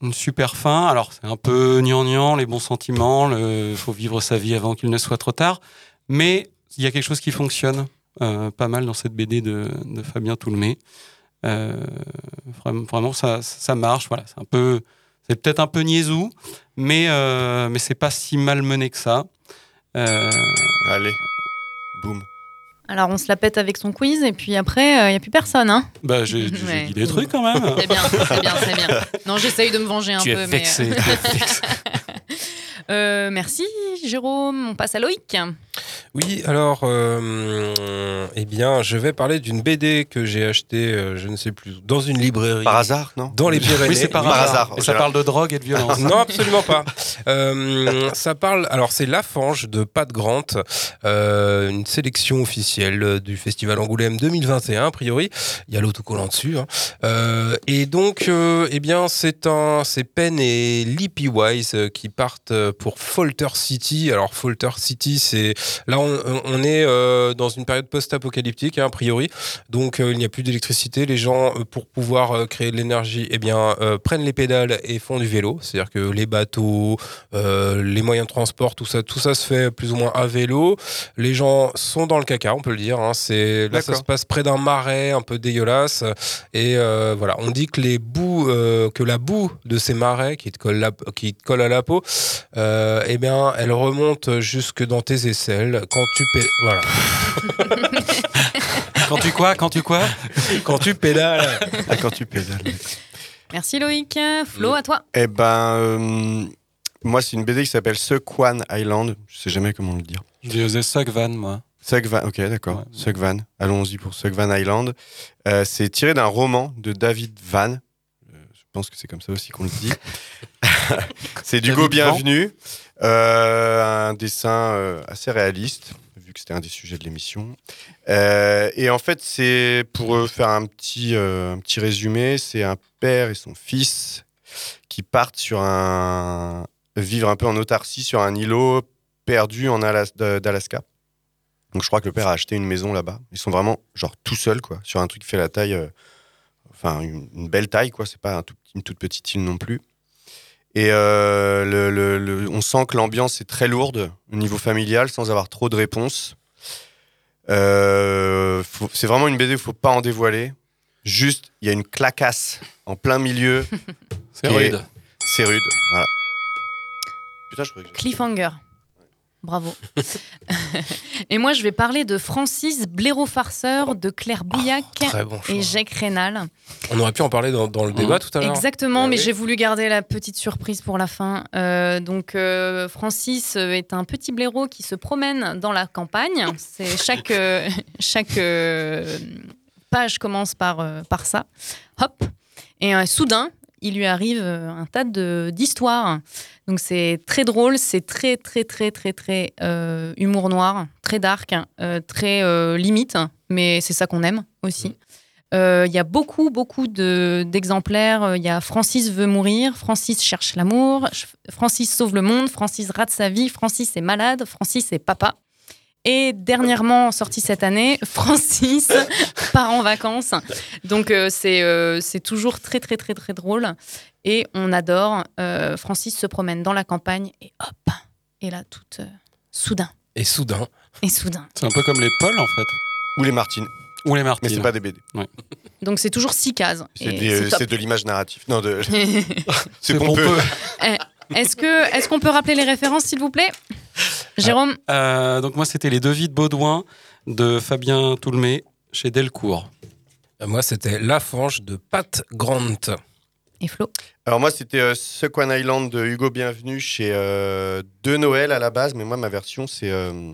Une super fin. Alors, c'est un peu gnangnan, les bons sentiments, il faut vivre sa vie avant qu'il ne soit trop tard. Mais il y a quelque chose qui fonctionne pas mal dans cette BD de, de Fabien Toulmé. Euh, vraiment, vraiment, ça, ça marche. Voilà, c'est un peu, c'est peut-être un peu niaisou, mais euh, mais c'est pas si mal mené que ça. Euh, Allez, boum. Alors on se la pète avec son quiz et puis après, il n'y a plus personne. Hein bah, j'ai Ouais. dit des trucs quand même. c'est bien, c'est bien, c'est bien. Non, j'essaye de me venger un Tu peu. es mais, vexé, euh, tu es vexé. Euh, merci Jérôme, on passe à Loïc. Oui, alors, euh, eh bien, je vais parler d'une BD que j'ai achetée, euh, je ne sais plus, dans une librairie. Par hasard, non Dans les Pyrénées. Oui, c'est par, Par hasard. Et ça parle de drogue et de violence. non, absolument pas. Euh, ça parle. Alors, c'est La Fange de Pat Grant, euh, une sélection officielle du Festival Angoulême 2021, a priori. Il y a l'autocollant dessus. hein. Euh, et donc, euh, eh bien, c'est un, c'est Penn et Lippy Wise qui partent pour Folter City. Alors, Folter City, c'est là, on, on est euh, dans une période post-apocalyptique, hein, a priori. Donc, euh, il n'y a plus d'électricité. Les gens, euh, pour pouvoir créer de l'énergie, eh bien, prennent les pédales et font du vélo. C'est-à-dire que les bateaux, les moyens de transport, tout ça, tout ça se fait plus ou moins à vélo. Les gens sont dans le caca, on peut le dire. hein. C'est là, ça se passe près d'un marais un peu dégueulasse. Et voilà, on dit que les boues, que la boue de ces marais qui te colle, la- qui te colle à la peau, euh, eh bien, elle remonte jusque dans tes aisselles quand tu pé- voilà. Quand tu quoi Quand tu quoi? Quand tu pédales. Ah, quand tu pédales. Merci Loïc. Flo, à toi. Eh ben, euh, moi, c'est une BD qui s'appelle Sequan Island. Je sais jamais comment le dire. J'ai osé Sugvan, moi. Sugvan, ok, d'accord. Ouais. Sugvan. Allons-y pour Sugvan Island. Euh, c'est tiré d'un roman de David Van. Je pense que c'est comme ça aussi qu'on le dit. c'est d'Hugo David Van. Bienvenu. Euh, un dessin euh, assez réaliste, vu que c'était un des sujets de l'émission. Euh, et en fait, c'est pour faire un petit, euh, un petit résumé, c'est un père et son fils qui partent sur un vivre un peu en autarcie sur un îlot perdu en Alas- d'Alaska. Donc je crois que le père a acheté une maison là-bas. Ils sont vraiment genre tout seuls quoi, sur un truc qui fait la taille, enfin une, une belle taille quoi. C'est pas un tout- une toute petite île non plus. Et euh, le- le- le- on sent que l'ambiance est très lourde au niveau familial, sans avoir trop de réponses. Euh, c'est vraiment une BD, il faut pas en dévoiler. Juste, il y a une clacasse en plein milieu. C'est rude. C'est rude, voilà. Putain, je croyais que j'ai- Cliffhanger. Bravo. et moi, je vais parler de Francis Blaireau-Farceur de Claire Bouillac bon choix. et Jacques Rénal. On aurait pu en parler dans, dans le débat tout à l'heure. Exactement, Ah mais oui. j'ai voulu garder la petite surprise pour la fin. Euh, donc, euh, Francis euh, est un petit blaireau qui se promène dans la campagne. C'est chaque euh, chaque page commence par par ça. Hop. Et soudain, il lui arrive euh, un tas d'histoires. Donc c'est très drôle, c'est très très très très très euh, humour noir, très dark, euh, très euh, limite, mais c'est ça qu'on aime aussi. Il y a beaucoup, beaucoup de- d'exemplaires. Il y a Francis veut mourir, Francis cherche l'amour, Francis sauve le monde, Francis rate sa vie, Francis est malade, Francis est papa. Et dernièrement sorti cette année, Francis part en vacances. Donc euh, c'est euh, c'est toujours très, très, très, très drôle. Et on adore. Euh, Francis se promène dans la campagne et hop, et là, tout euh, soudain. Et soudain. Et soudain. C'est un peu comme les Pauls, en fait. Ou les Martines. Ou les Martines. Mais c'est pas des BD. Ouais. Donc c'est toujours six cases. C'est de l'image narrative. Non, de... c'est pompeux. pompeux. Eh, Est-ce que est-ce qu'on peut rappeler les références, s'il vous plaît? Jérôme Euh, donc moi, c'était Les Deux vies de Baudouin de Fabien Toulmé chez Delcourt. Euh, Moi, c'était La Fange de Pat Grant. Et Flo Alors moi, c'était euh, Suck One Island de Hugo Bienvenu chez euh, De Noël à la base, mais moi, ma version, c'est euh,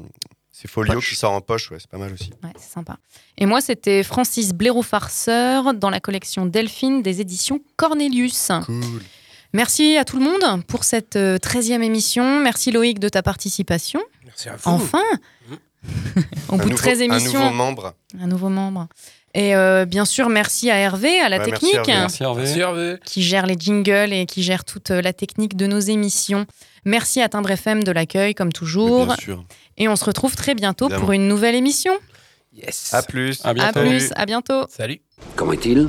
c'est Folio qui sort en poche, ouais, c'est pas mal aussi. Ouais, c'est sympa. Et moi, c'était Francis Blaireau Farceur dans la collection Delphine des éditions Cornelius. Cool. Merci à tout le monde pour cette euh, 13e émission. Merci Loïc de ta participation. Merci à vous. Enfin Au Un bout de nouveau- 13 émissions. Un nouveau membre. Un nouveau membre. Et euh, bien sûr, merci à Hervé, à la Ouais, technique. Merci Hervé. Merci Hervé. qui gère les jingles et qui gère toute euh, la technique de nos émissions. Merci à Timbre FM de l'accueil, comme toujours. Bien sûr. Et on se retrouve très bientôt Évidemment. pour une nouvelle émission. Yes. À plus. À À bientôt. plus, à bientôt. Salut. Comment est-il?